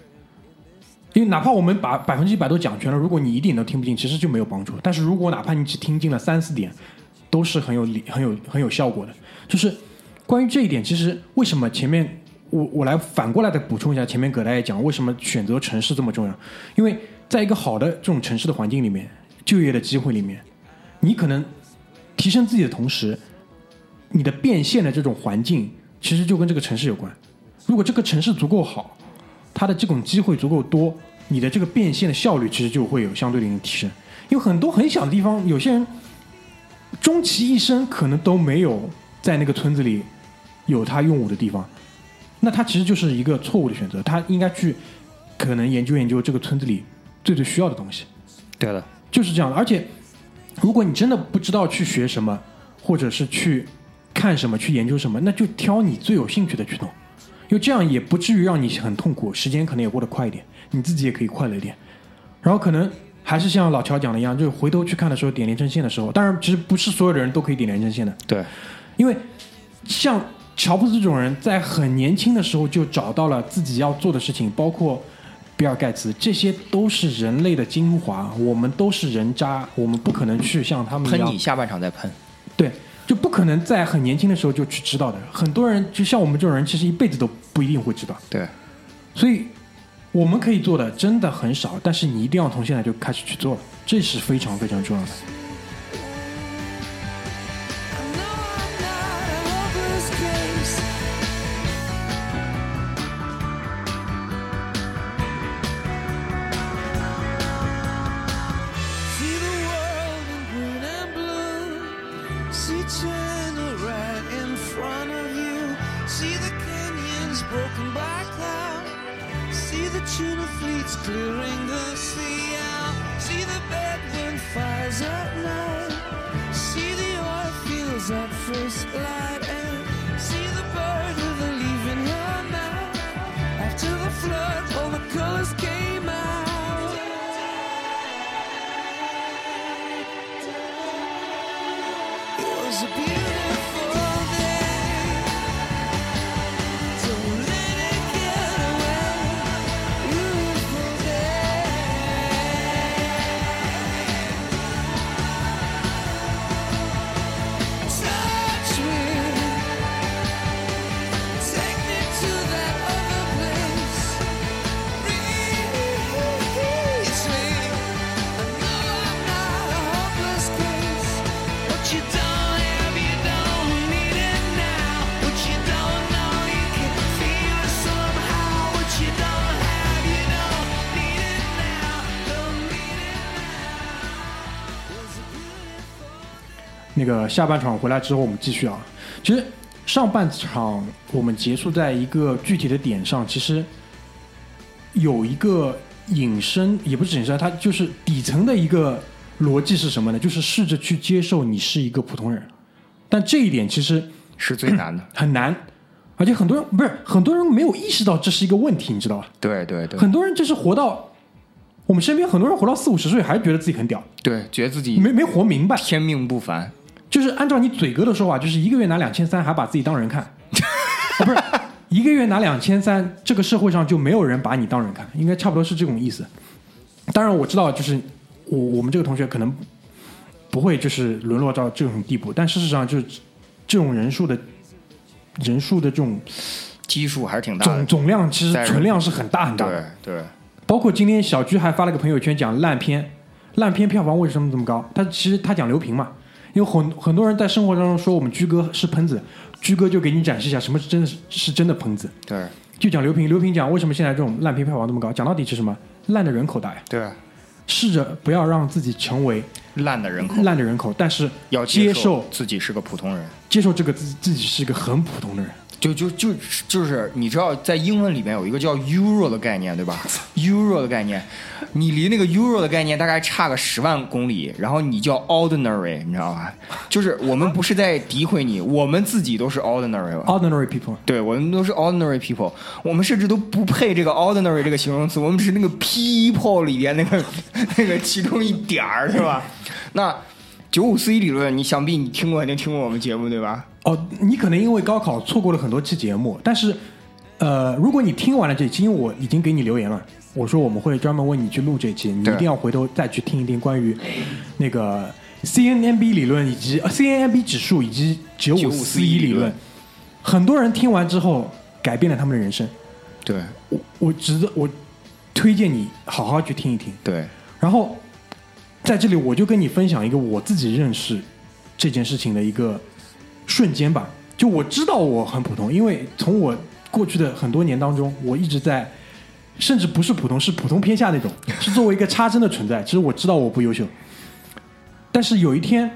Speaker 2: 因为哪怕我们把百分之一百都讲全了，如果你一点都听不进，其实就没有帮助。但是如果哪怕你只听进了三四点，都是很有理、很有很有效果的。就是关于这一点，其实为什么前面我我来反过来的补充一下，前面葛大爷讲为什么选择城市这么重要？因为在一个好的这种城市的环境里面，就业的机会里面，你可能提升自己的同时，你的变现的这种环境其实就跟这个城市有关。如果这个城市足够好，它的这种机会足够多，你的这个变现的效率其实就会有相对应的提升。因为很多很小的地方，有些人终其一生可能都没有在那个村子里有他用武的地方，那他其实就是一个错误的选择。他应该去可能研究研究这个村子里最最需要的东西。
Speaker 3: 对的，
Speaker 2: 就是这样的。而且，如果你真的不知道去学什么，或者是去看什么、去研究什么，那就挑你最有兴趣的去弄，因为这样也不至于让你很痛苦，时间可能也过得快一点，你自己也可以快乐一点。然后可能还是像老乔讲的一样，就是回头去看的时候点连成线的时候，当然其实不是所有的人都可以点连成线的，
Speaker 3: 对，
Speaker 2: 因为像乔布斯这种人，在很年轻的时候就找到了自己要做的事情，包括比尔盖茨，这些都是人类的精华。我们都是人渣，我们不可能去像他们
Speaker 3: 喷你，下半场再喷。
Speaker 2: 对，就不可能在很年轻的时候就去知道的。很多人就像我们这种人，其实一辈子都不一定会知道。
Speaker 3: 对，
Speaker 2: 所以我们可以做的真的很少，但是你一定要从现在就开始去做，这是非常非常重要的。那个下半场回来之后，我们继续啊。其实上半场我们结束在一个具体的点上，其实有一个隐身，也不是隐身，它就是底层的一个逻辑是什么呢？就是试着去接受你是一个普通人。但这一点其实
Speaker 3: 是最难的。
Speaker 2: 很难，而且很多人不是很多人没有意识到这是一个问题，你知道吧？
Speaker 3: 对对对
Speaker 2: 很多人就是活到我们身边很多人活到四五十岁，还是觉得自己很屌，
Speaker 3: 对，觉得自己
Speaker 2: 没没活明白。
Speaker 3: 天命不凡。
Speaker 2: 就是按照你嘴哥的说法，就是一个月拿两千三，还把自己当人看，啊、不是一个月拿两千三，这个社会上就没有人把你当人看，应该差不多是这种意思。当然我知道，就是我我们这个同学可能不会就是沦落到这种地步，但事实上就是这种人数的人数的这种
Speaker 3: 基数还是挺大的。
Speaker 2: 总总量，其实存量是很大很大
Speaker 3: 对
Speaker 2: 的。
Speaker 3: 对，
Speaker 2: 包括今天小居还发了个朋友圈讲烂片，烂片票房为什么这么高？他其实他讲刘平嘛，因为很很多人在生活当中说我们居哥是喷子，居哥就给你展示一下什么是真的是是真的喷子，
Speaker 3: 对
Speaker 2: 就讲刘平，刘平讲为什么现在这种烂片票房那么高，讲到底是什么？烂的人口大呀，
Speaker 3: 对，
Speaker 2: 试着不要让自己成为
Speaker 3: 烂的人口
Speaker 2: 烂的人口，但是
Speaker 3: 要
Speaker 2: 接
Speaker 3: 受
Speaker 2: 受
Speaker 3: 自己是个普通人。
Speaker 2: 接受这个自自己是一个很普通的人。
Speaker 3: 就就就就是你知道，在英文里面有一个叫 euro 的概念，对吧？euro 的概念，你离那个 euro 的概念大概差个十万公里，然后你叫 ordinary，你知道吧？就是我们不是在诋毁你，我们自己都是
Speaker 2: ordinary，ordinary people，
Speaker 3: 对，我们都是 ordinary people，我们甚至都不配这个 ordinary 这个形容词，我们只是那个 people 里边那个 那个其中一点儿，是吧？那九五四一理论，你想必你听过，肯定听过我们节目，对吧？
Speaker 2: 哦，你可能因为高考错过了很多期节目，但是，呃，如果你听完了这期，因为我已经给你留言了，我说我们会专门为你去录这期，你一定要回头再去听一听关于那个 CNNB 理论以及、呃 CNNB 指数以及九五四一理论
Speaker 3: 理论，
Speaker 2: 很多人听完之后改变了他们的人生。
Speaker 3: 对
Speaker 2: 我我值得我推荐你好好去听一听。
Speaker 3: 对
Speaker 2: 然后在这里我就跟你分享一个我自己认识这件事情的一个瞬间吧。就我知道我很普通，因为从我过去的很多年当中，我一直在，甚至不是普通，是普通偏下那种，是作为一个插针的存在。其实我知道我不优秀，但是有一天，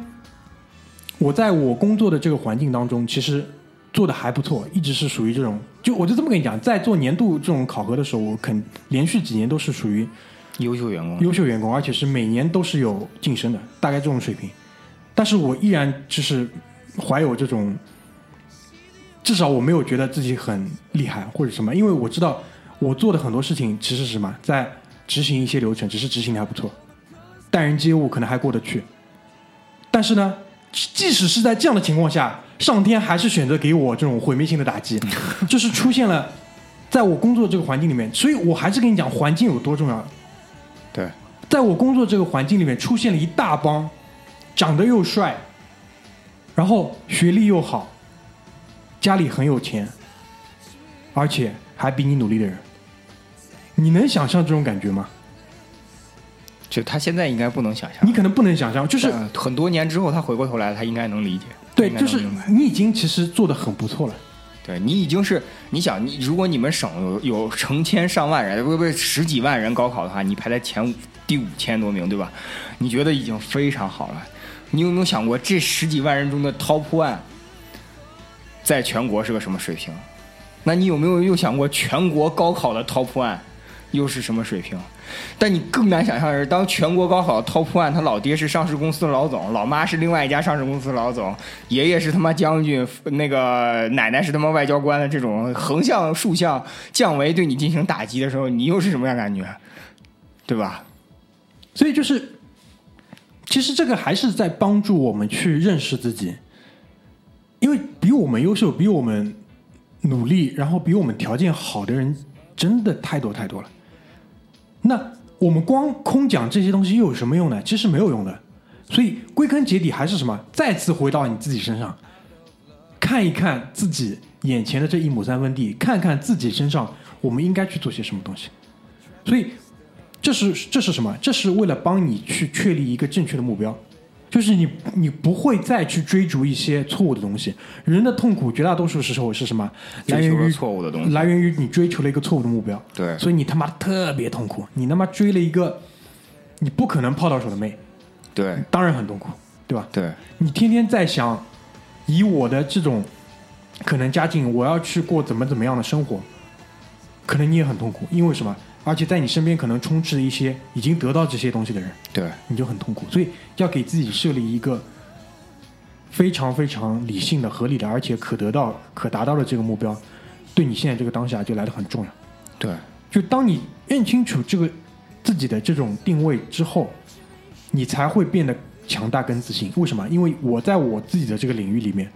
Speaker 2: 我在我工作的这个环境当中，其实做的还不错，一直是属于这种。就我就这么跟你讲，在做年度这种考核的时候，我肯连续几年都是属于
Speaker 3: 优秀员工，
Speaker 2: 优秀员工，而且是每年都是有晋升的，大概这种水平。但是我依然就是怀有这种，至少我没有觉得自己很厉害或者什么，因为我知道我做的很多事情其实是什么，在执行一些流程，只是执行的还不错，待人接物可能还过得去。但是呢，即使是在这样的情况下，上天还是选择给我这种毁灭性的打击，就是出现了在我工作这个环境里面，所以我还是跟你讲环境有多重要。
Speaker 3: 对
Speaker 2: 在我工作这个环境里面，出现了一大帮长得又帅，然后学历又好，家里很有钱，而且还比你努力的人。你能想象这种感觉吗？
Speaker 3: 就他现在应该不能想象，
Speaker 2: 你可能不能想象，就是
Speaker 3: 很多年之后，他回过头来，他应该能理解，
Speaker 2: 对，就是你已经其实做的很不错了。
Speaker 3: 对你已经是你想你，如果你们省有有成千上万人，不不十几万人高考的话，你排在前五第五千多名，对吧？你觉得已经非常好了。你有没有想过，这十几万人中的 top one，在全国是个什么水平？那你有没有又想过，全国高考的 top one 又是什么水平？但你更难想象的是，当全国高考 top one，他老爹是上市公司的老总，老妈是另外一家上市公司的老总，爷爷是他妈将军，那个奶奶是他妈外交官的这种横向、竖向降维对你进行打击的时候，你又是什么样感觉？对吧？
Speaker 2: 所以就是，其实这个还是在帮助我们去认识自己，因为比我们优秀、比我们努力，然后比我们条件好的人真的太多太多了。那我们光空讲这些东西又有什么用呢？其实没有用的。所以归根结底还是什么？再次回到你自己身上，看一看自己眼前的这一亩三分地，看看自己身上我们应该去做些什么东西。所以这是这是什么？这是为了帮你去确立一个正确的目标，就是你你不会再去追逐一些错误的东西。人的痛苦绝大多数时候是什么？来源于
Speaker 3: 错误的东西
Speaker 2: 来源于你追求了一个错误的目标。
Speaker 3: 对
Speaker 2: 所以你他妈特别痛苦，你他妈追了一个你不可能泡到手的妹，
Speaker 3: 对
Speaker 2: 当然很痛苦，对吧？
Speaker 3: 对
Speaker 2: 你天天在想，以我的这种可能家境，我要去过怎么怎么样的生活，可能你也很痛苦，因为什么？而且在你身边可能充斥着一些已经得到这些东西的人，
Speaker 3: 对
Speaker 2: 你就很痛苦。所以要给自己设立一个非常非常理性的、合理的，而且可得到、可达到的这个目标，对你现在这个当下就来的很重要。
Speaker 3: 对
Speaker 2: 就当你认清楚这个自己的这种定位之后，你才会变得强大跟自信。为什么？因为我在我自己的这个领域里面，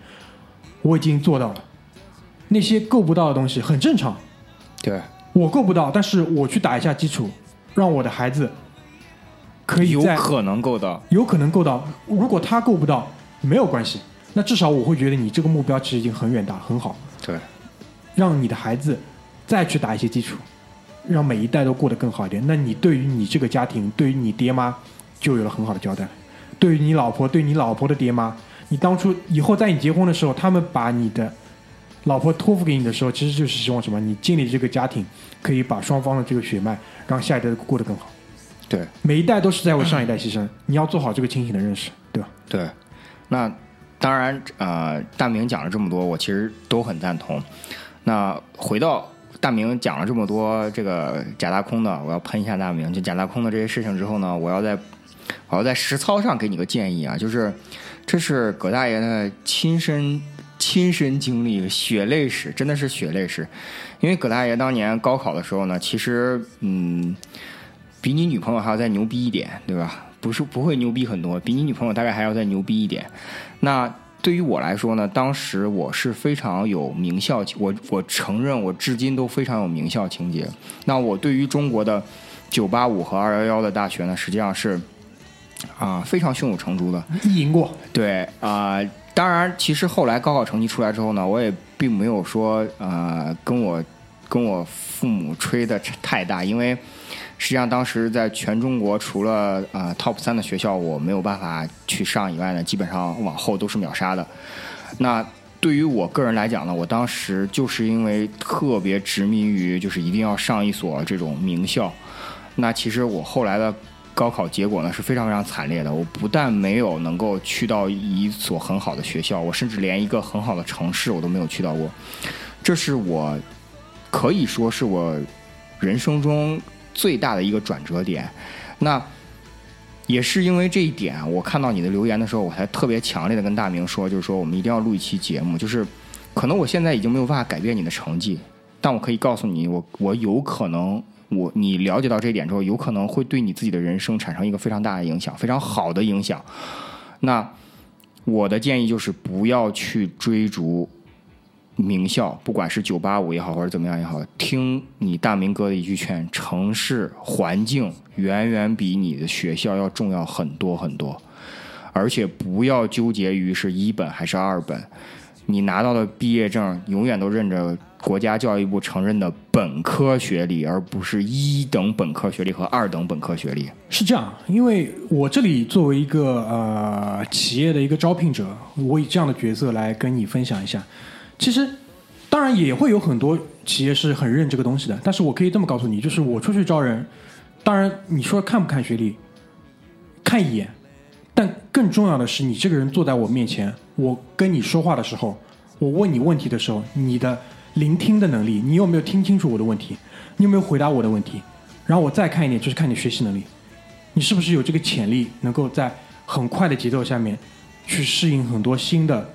Speaker 2: 我已经做到了。那些够不到的东西很正常，
Speaker 3: 对，
Speaker 2: 我够不到，但是我去打一下基础，让我的孩子可以
Speaker 3: 有可能够到。
Speaker 2: 有可能够到。如果他够不到，没有关系，那至少我会觉得你这个目标其实已经很远大，很好。
Speaker 3: 对
Speaker 2: 让你的孩子再去打一些基础，让每一代都过得更好一点。那你对于你这个家庭，对于你爹妈，就有了很好的交代。对于你老婆，对你老婆的爹妈，你当初以后在你结婚的时候，他们把你的老婆托付给你的时候，其实就是希望什么？你建立这个家庭，可以把双方的这个血脉，让下一代过得更好。
Speaker 3: 对
Speaker 2: 每一代都是在为上一代牺牲，你要做好这个清醒的认识，对吧？
Speaker 3: 对，那当然，呃，大明讲了这么多，我其实都很赞同。那回到大明讲了这么多这个假大空的，我要喷一下大明，就假大空的这些事情之后呢，我要在我要在实操上给你个建议啊，就是这是葛大爷的亲身亲身经历，血泪史，真的是血泪史。因为葛大爷当年高考的时候呢，其实嗯，比你女朋友还要再牛逼一点，对吧？不是不会牛逼很多，比你女朋友大概还要再牛逼一点。那对于我来说呢，当时我是非常有名校，我我承认我至今都非常有名校情节。那我对于中国的九八五和二幺幺的大学呢，实际上是啊、非常胸有成竹的。
Speaker 2: 一赢过，
Speaker 3: 对啊、当然，其实后来高考成绩出来之后呢，我也并没有说呃跟我跟我父母吹的太大，因为实际上当时在全中国除了呃 top 三的学校我没有办法去上以外呢，基本上往后都是秒杀的。那对于我个人来讲呢，我当时就是因为特别执迷于就是一定要上一所这种名校，那其实我后来的高考结果呢是非常非常惨烈的。我不但没有能够去到一所很好的学校，我甚至连一个很好的城市我都没有去到过。这是我可以说是我人生中最大的一个转折点。那也是因为这一点，我看到你的留言的时候，我才特别强烈的跟大明说，就是说我们一定要录一期节目。就是可能我现在已经没有办法改变你的成绩，但我可以告诉你，我我有可能，我你了解到这一点之后，有可能会对你自己的人生产生一个非常大的影响，非常好的影响。那我的建议就是不要去追逐名校，不管是九八五也好，或者怎么样也好，听你大明哥的一句劝，城市环境远远比你的学校要重要很多很多，而且不要纠结于是一本还是二本，你拿到的毕业证永远都认着国家教育部承认的本科学历，而不是一等本科学历和二等本科学历。
Speaker 2: 是这样，因为我这里作为一个呃企业的一个招聘者，我以这样的角色来跟你分享一下。其实，当然也会有很多企业是很认这个东西的，但是我可以这么告诉你，就是我出去招人，当然你说看不看学历，看一眼，但更重要的是你这个人坐在我面前，我跟你说话的时候，我问你问题的时候，你的聆听的能力，你有没有听清楚我的问题？你有没有回答我的问题？然后我再看一点，就是看你学习能力，你是不是有这个潜力，能够在很快的节奏下面去适应很多新的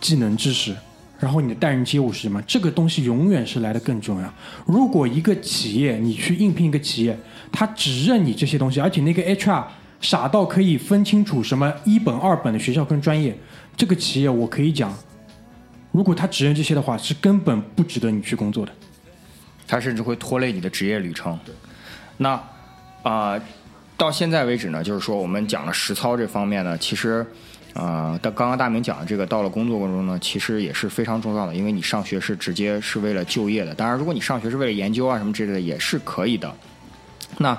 Speaker 2: 技能知识。然后你的待人接物是什么？这个东西永远是来的更重要。如果一个企业你去应聘一个企业，他只认你这些东西，而且那个 HR 傻到可以分清楚什么一本二本的学校跟专业，这个企业我可以讲，如果他只认这些的话，是根本不值得你去工作的。
Speaker 3: 他甚至会拖累你的职业旅程。那啊、到现在为止呢，就是说我们讲了实操这方面呢，其实啊，但、刚刚大明讲的这个，到了工作过程中呢，其实也是非常重要的，因为你上学是直接是为了就业的。当然，如果你上学是为了研究啊什么之类的，也是可以的。那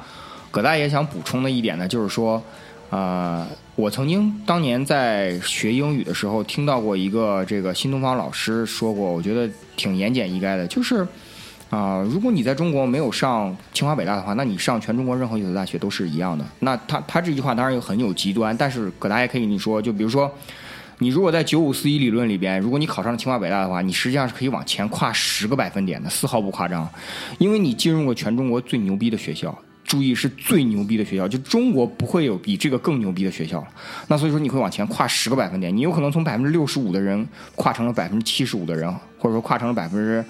Speaker 3: 葛大爷想补充的一点呢，就是说，呃，我曾经当年在学英语的时候，听到过一个这个新东方老师说过，我觉得挺言简意赅的，就是啊、如果你在中国没有上清华北大的话，那你上全中国任何一所大学都是一样的。那他他这句话当然有很有极端，但是葛大爷可以跟你说，就比如说。你如果在九五四一理论里边，如果你考上了清华北大的话，你实际上是可以往前跨十个百分点的，丝毫不夸张，因为你进入过全中国最牛逼的学校。注意是最牛逼的学校，就中国不会有比这个更牛逼的学校了。那所以说你会往前跨十个百分点，你有可能从百分之六十五的人跨成了百分之七十五的人，或者说跨成了百分之，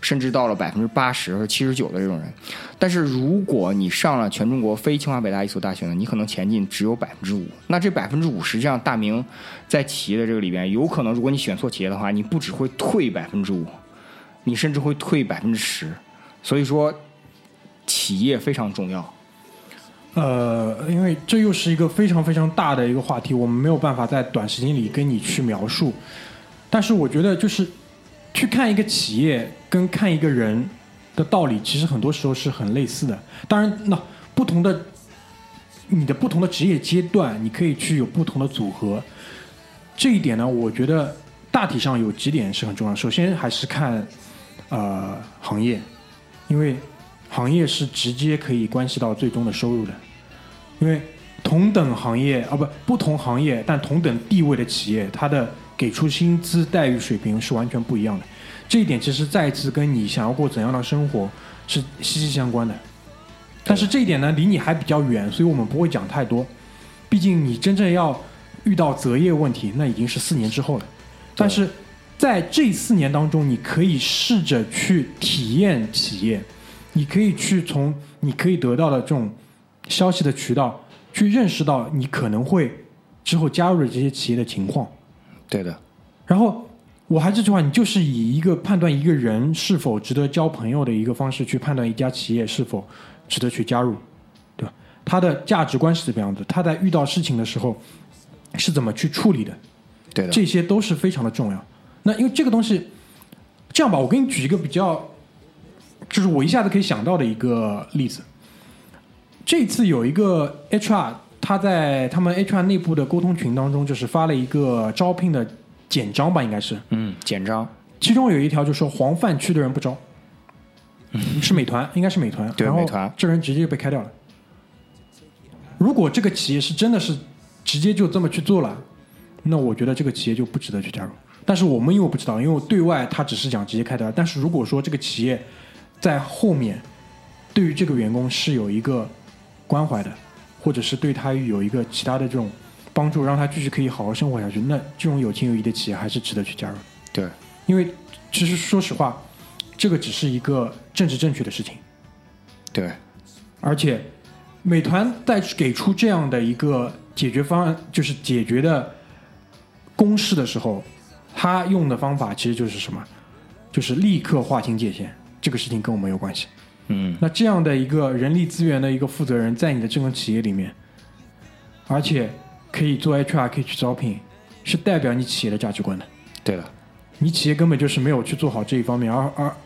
Speaker 3: 甚至到了百分之八十或七十九的这种人。但是如果你上了全中国非清华北大一所大学呢，你可能前进只有百分之五。那这百分之五实际上大明在企业的这个里边，有可能如果你选错企业的话，你不只会退百分之五，你甚至会退百分之十。所以说，企业非常重要。
Speaker 2: 呃，因为这又是一个非常非常大的一个话题，我们没有办法在短时间里跟你去描述。但是我觉得，就是去看一个企业跟看一个人，的道理，其实很多时候是很类似的。当然，那不同的你的不同的职业阶段，你可以去有不同的组合。这一点呢，我觉得大体上有几点是很重要。首先还是看呃行业，因为行业是直接可以关系到最终的收入的。因为同等行业啊不不同行业但同等地位的企业，它的给出薪资待遇水平是完全不一样的。这一点其实再次跟你想要过怎样的生活是息息相关的。但是这一点呢，离你还比较远，所以我们不会讲太多。毕竟你真正要遇到择业问题，那已经是四年之后了。但是在这四年当中，你可以试着去体验企业，你可以去从你可以得到的这种消息的渠道，去认识到你可能会之后加入的这些企业的情况。
Speaker 3: 对的，
Speaker 2: 然后我还是这句话，你就是以一个判断一个人是否值得交朋友的一个方式去判断一家企业是否值得去加入，对吧？他的价值观是怎么样的？他在遇到事情的时候是怎么去处理的？
Speaker 3: 对的，
Speaker 2: 这些都是非常的重要。那因为这个东西，这样吧，我给你举一个比较，就是我一下子可以想到的一个例子。这次有一个 HR，他在他们 HR 内部的沟通群当中，就是发了一个招聘的简章吧，应该是，
Speaker 3: 嗯，简章，
Speaker 2: 其中有一条就说黄泛区的人不招，是美团，应该是美团，
Speaker 3: 对美团
Speaker 2: 这人直接就被开掉了。如果这个企业是真的是直接就这么去做了，那我觉得这个企业就不值得去加入。但是我们因为不知道，因为对外他只是讲直接开掉，但是如果说这个企业在后面对于这个员工是有一个关怀的，或者是对他有一个其他的这种帮助，让他继续可以好好生活下去，那这种有情有义的企业还是值得去加入。
Speaker 3: 对，
Speaker 2: 因为其实说实话，这个只是一个政治正确的事情，
Speaker 3: 对，
Speaker 2: 而且美团在给出这样的一个解决方案，就是解决的公式的时候，他用的方法其实就是什么？就是立刻划清界限，这个事情跟我们有关系。
Speaker 3: 嗯，
Speaker 2: 那这样的一个人力资源的一个负责人，在你的这个企业里面，而且可以做 HR，可以去招聘，是代表你企业的价值观的。
Speaker 3: 对的，
Speaker 2: 你企业根本就是没有去做好这一方面，而而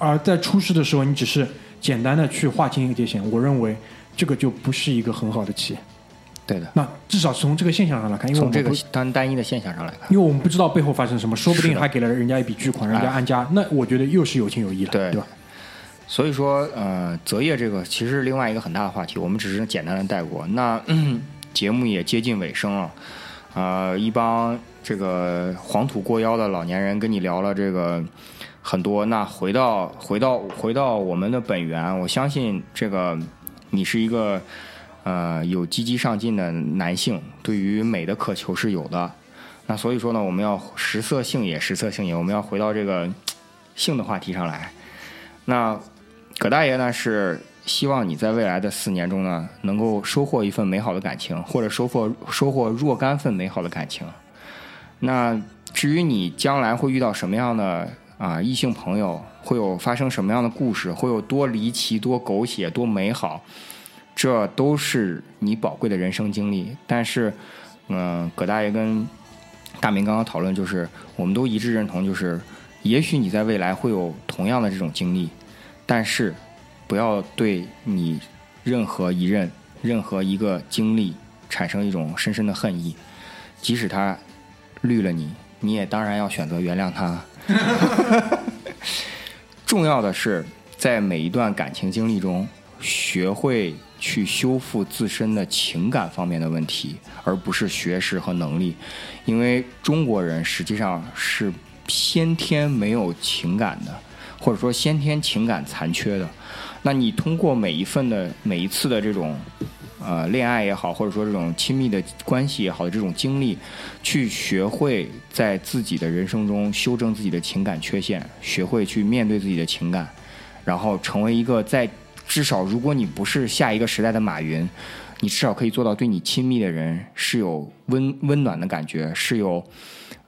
Speaker 2: 而在出事的时候，你只是简单的去划清一个界限，我认为这个就不是一个很好的企业。
Speaker 3: 对的。
Speaker 2: 那至少从这个现象上来看，因为我
Speaker 3: 从这个
Speaker 2: 们
Speaker 3: 单单一的现象上来看，
Speaker 2: 因为我们不知道背后发生什么，说不定还给了人家一笔巨款，人家
Speaker 3: 哎
Speaker 2: 安家，那我觉得又是有情有义了，
Speaker 3: 对
Speaker 2: 对吧？
Speaker 3: 所以说，呃，择业这个其实是另外一个很大的话题，我们只是简单的带过。那、嗯节目也接近尾声了，呃，一帮这个黄土过腰的老年人跟你聊了这个很多。那回到回到回到我们的本源，我相信这个你是一个呃有积极上进的男性，对于美的渴求是有的。那所以说呢，我们要食色性也，食色性也，我们要回到这个性的话题上来。那葛大爷呢是希望你在未来的四年中呢，能够收获一份美好的感情，或者收获收获若干份美好的感情。那至于你将来会遇到什么样的啊异性朋友，会有发生什么样的故事，会有多离奇、多狗血、多美好，这都是你宝贵的人生经历。但是，嗯、葛大爷跟大明刚刚讨论，就是我们都一致认同，就是也许你在未来会有同样的这种经历，但是不要对你任何一任、任何一个经历产生一种深深的恨意，即使他绿了你，你也当然要选择原谅他。重要的是，在每一段感情经历中，学会去修复自身的情感方面的问题，而不是学识和能力。因为中国人实际上是先天没有情感的，或者说先天情感残缺的。那你通过每一份的每一次的这种呃恋爱也好，或者说这种亲密的关系也好的这种经历，去学会在自己的人生中修正自己的情感缺陷，学会去面对自己的情感，然后成为一个在至少如果你不是下一个时代的马云，你至少可以做到对你亲密的人是有温温暖的感觉，是有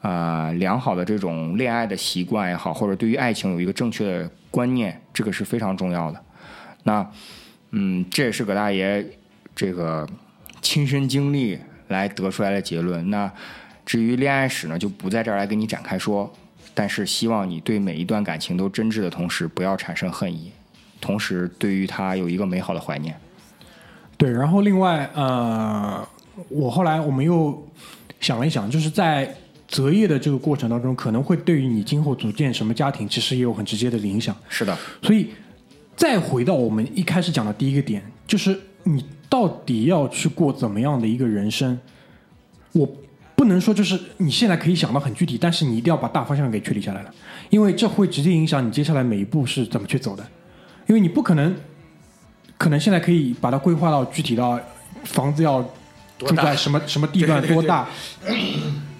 Speaker 3: 呃良好的这种恋爱的习惯也好，或者对于爱情有一个正确的观念，这个是非常重要的。那嗯，这也是葛大爷这个亲身经历来得出来的结论。那至于恋爱史呢，就不在这儿来跟你展开说。但是希望你对每一段感情都真挚的同时，不要产生恨意，同时对于他有一个美好的怀念。
Speaker 2: 对，然后另外呃，我后来我们又想了一想，就是在择业的这个过程当中，可能会对于你今后组建什么家庭，其实也有很直接的影响。
Speaker 3: 是的，
Speaker 2: 所以再回到我们一开始讲的第一个点，就是你到底要去过怎么样的一个人生？我不能说就是你现在可以想到很具体，但是你一定要把大方向给确立下来了，因为这会直接影响你接下来每一步是怎么去走的。因为你不可能，可能现在可以把它规划到具体到房子要住在什么什么地段多大，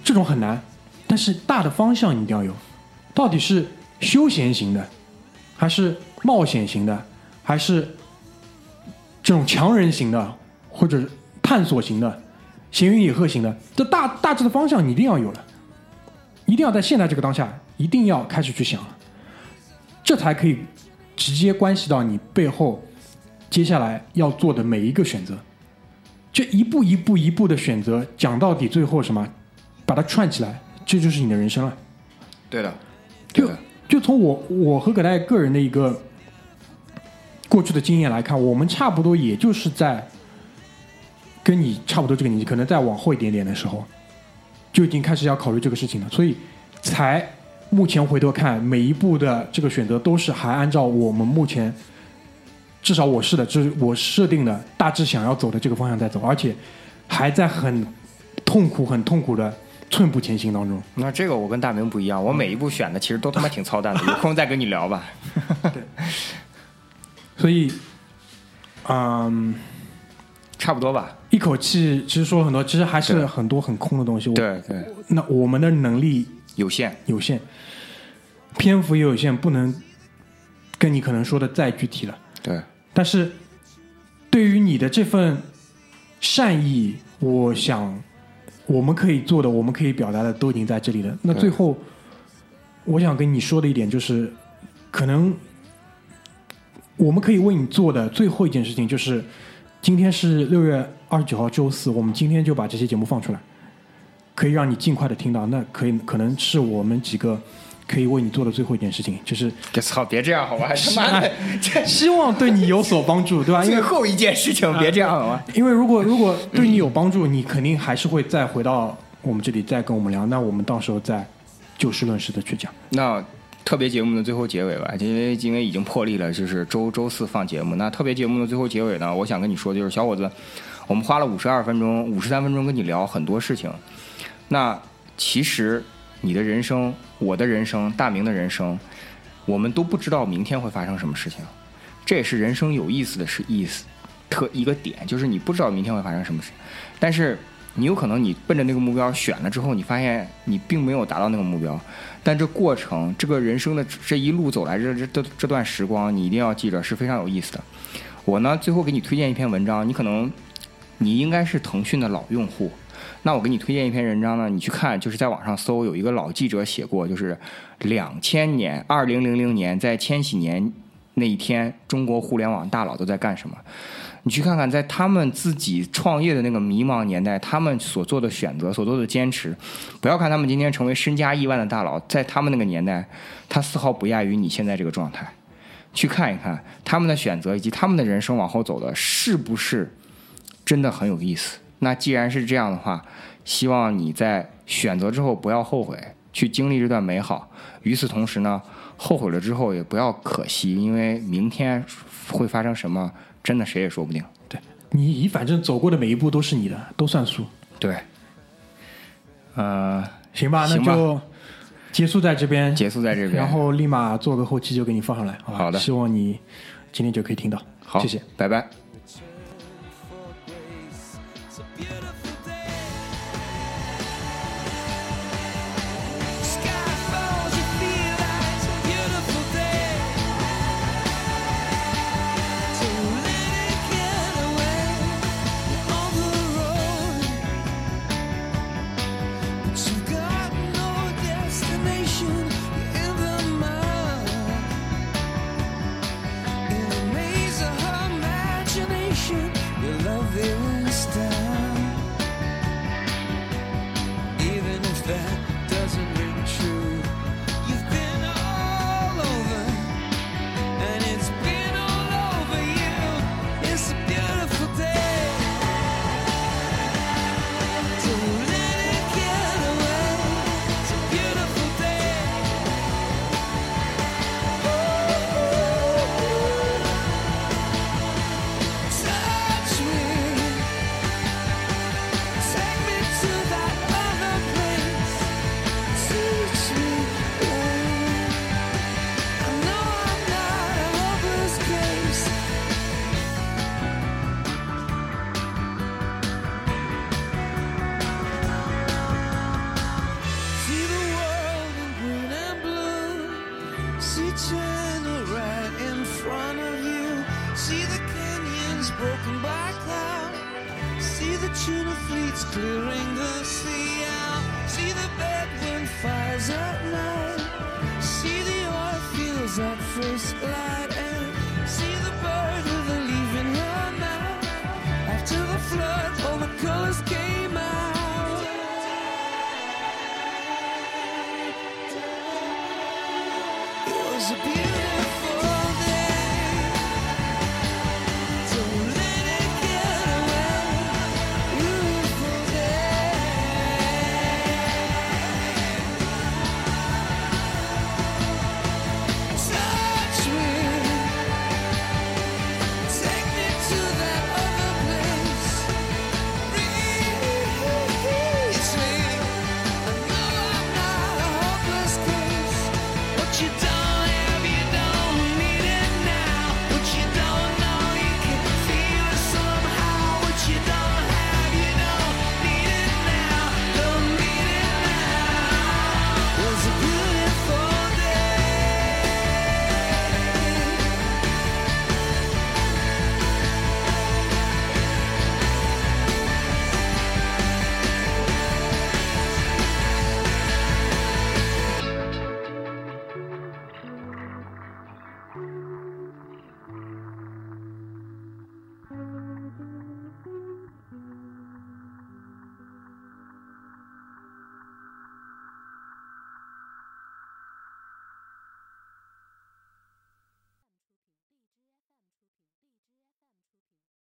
Speaker 2: 这种很难。但是大的方向你一定要有，到底是休闲型的，还是冒险型的，还是这种强人型的，或者探索型的、闲云野鹤型的，这大大致的方向你一定要有了，一定要在现在这个当下，一定要开始去想了，这才可以直接关系到你背后接下来要做的每一个选择。这一步一步一步的选择，讲到底，最后什么，把它串起来，这就是你的人生了。
Speaker 3: 对的，
Speaker 2: 就
Speaker 3: 对的
Speaker 2: 就从我我和葛大爷个人的一个过去的经验来看，我们差不多也就是在跟你差不多这个年纪，可能再往后一点点的时候，就已经开始要考虑这个事情了，所以才目前回头看每一步的这个选择都是还按照我们目前至少我是的，就是我设定的大致想要走的这个方向在走，而且还在很痛苦、很痛苦的寸步前行当中。
Speaker 3: 那这个我跟大明不一样，我每一步选的其实都他妈挺操蛋的，有空再跟你聊吧。
Speaker 2: 对所以，嗯，
Speaker 3: 差不多吧。
Speaker 2: 一口气其实说了很多，其实还是很多很空的东西。我，
Speaker 3: 对对，
Speaker 2: 那我们的能力
Speaker 3: 有限。
Speaker 2: 有限，篇幅也有限，不能跟你可能说的再具体了。
Speaker 3: 对，
Speaker 2: 但是对于你的这份善意，我想我们可以做的，我们可以表达的都已经在这里了。那最后，我想跟你说的一点就是，可能我们可以为你做的最后一件事情就是，今天是六月二十九号周四，我们今天就把这些节目放出来，可以让你尽快的听到。那可以可能是我们几个可以为你做的最后一件事情，就是
Speaker 3: 这操，别这样好吧？他妈的，
Speaker 2: 希望对你有所帮助，对吧？因为
Speaker 3: 最后一件事情别这样好吗？
Speaker 2: 因为如果如果对你有帮助，你肯定还是会再回到我们这里再跟我们聊，那我们到时候再就事论事的去讲。
Speaker 3: 那特别节目的最后结尾吧，因为因为已经破例了，就是周周四放节目。那特别节目的最后结尾呢，我想跟你说，就是小伙子，我们花了五十二分钟、五十三分钟跟你聊很多事情。那其实你的人生、我的人生、大明的人生，我们都不知道明天会发生什么事情。这也是人生有意思的是意思特一个点，就是你不知道明天会发生什么事，但是你有可能你奔着那个目标选了之后，你发现你并没有达到那个目标，但这过程，这个人生的这一路走来这这这这段时光，你一定要记着是非常有意思的。我呢，最后给你推荐一篇文章，你可能你应该是腾讯的老用户，那我给你推荐一篇文章呢，你去看，就是在网上搜，有一个老记者写过，就是两千年，二零零零年，在千禧年那一天，中国互联网大佬都在干什么？你去看看，在他们自己创业的那个迷茫年代，他们所做的选择、所做的坚持，不要看他们今天成为身家亿万的大佬，在他们那个年代，他丝毫不亚于你现在这个状态。去看一看他们的选择以及他们的人生往后走的是不是真的很有意思。那既然是这样的话，希望你在选择之后不要后悔，去经历这段美好。与此同时呢，后悔了之后也不要可惜，因为明天会发生什么，真的谁也说不定。
Speaker 2: 你你反正走过的每一步都是你的，都算数。
Speaker 3: 对，呃，
Speaker 2: 行吧，那就结束在这边，
Speaker 3: 结束在这边，
Speaker 2: 然后立马做个后期就给你放上来，好吧？
Speaker 3: 好的
Speaker 2: 希望你今天就可以听到。
Speaker 3: 好，
Speaker 2: 谢谢。，
Speaker 3: 拜拜。
Speaker 1: Broken by cloud. See the tuna fleets clearing the sea out. See the bedouin fires at night. See the oil fields at first light. And see the bird with a leaf in her mouth. After the flood, all the colors came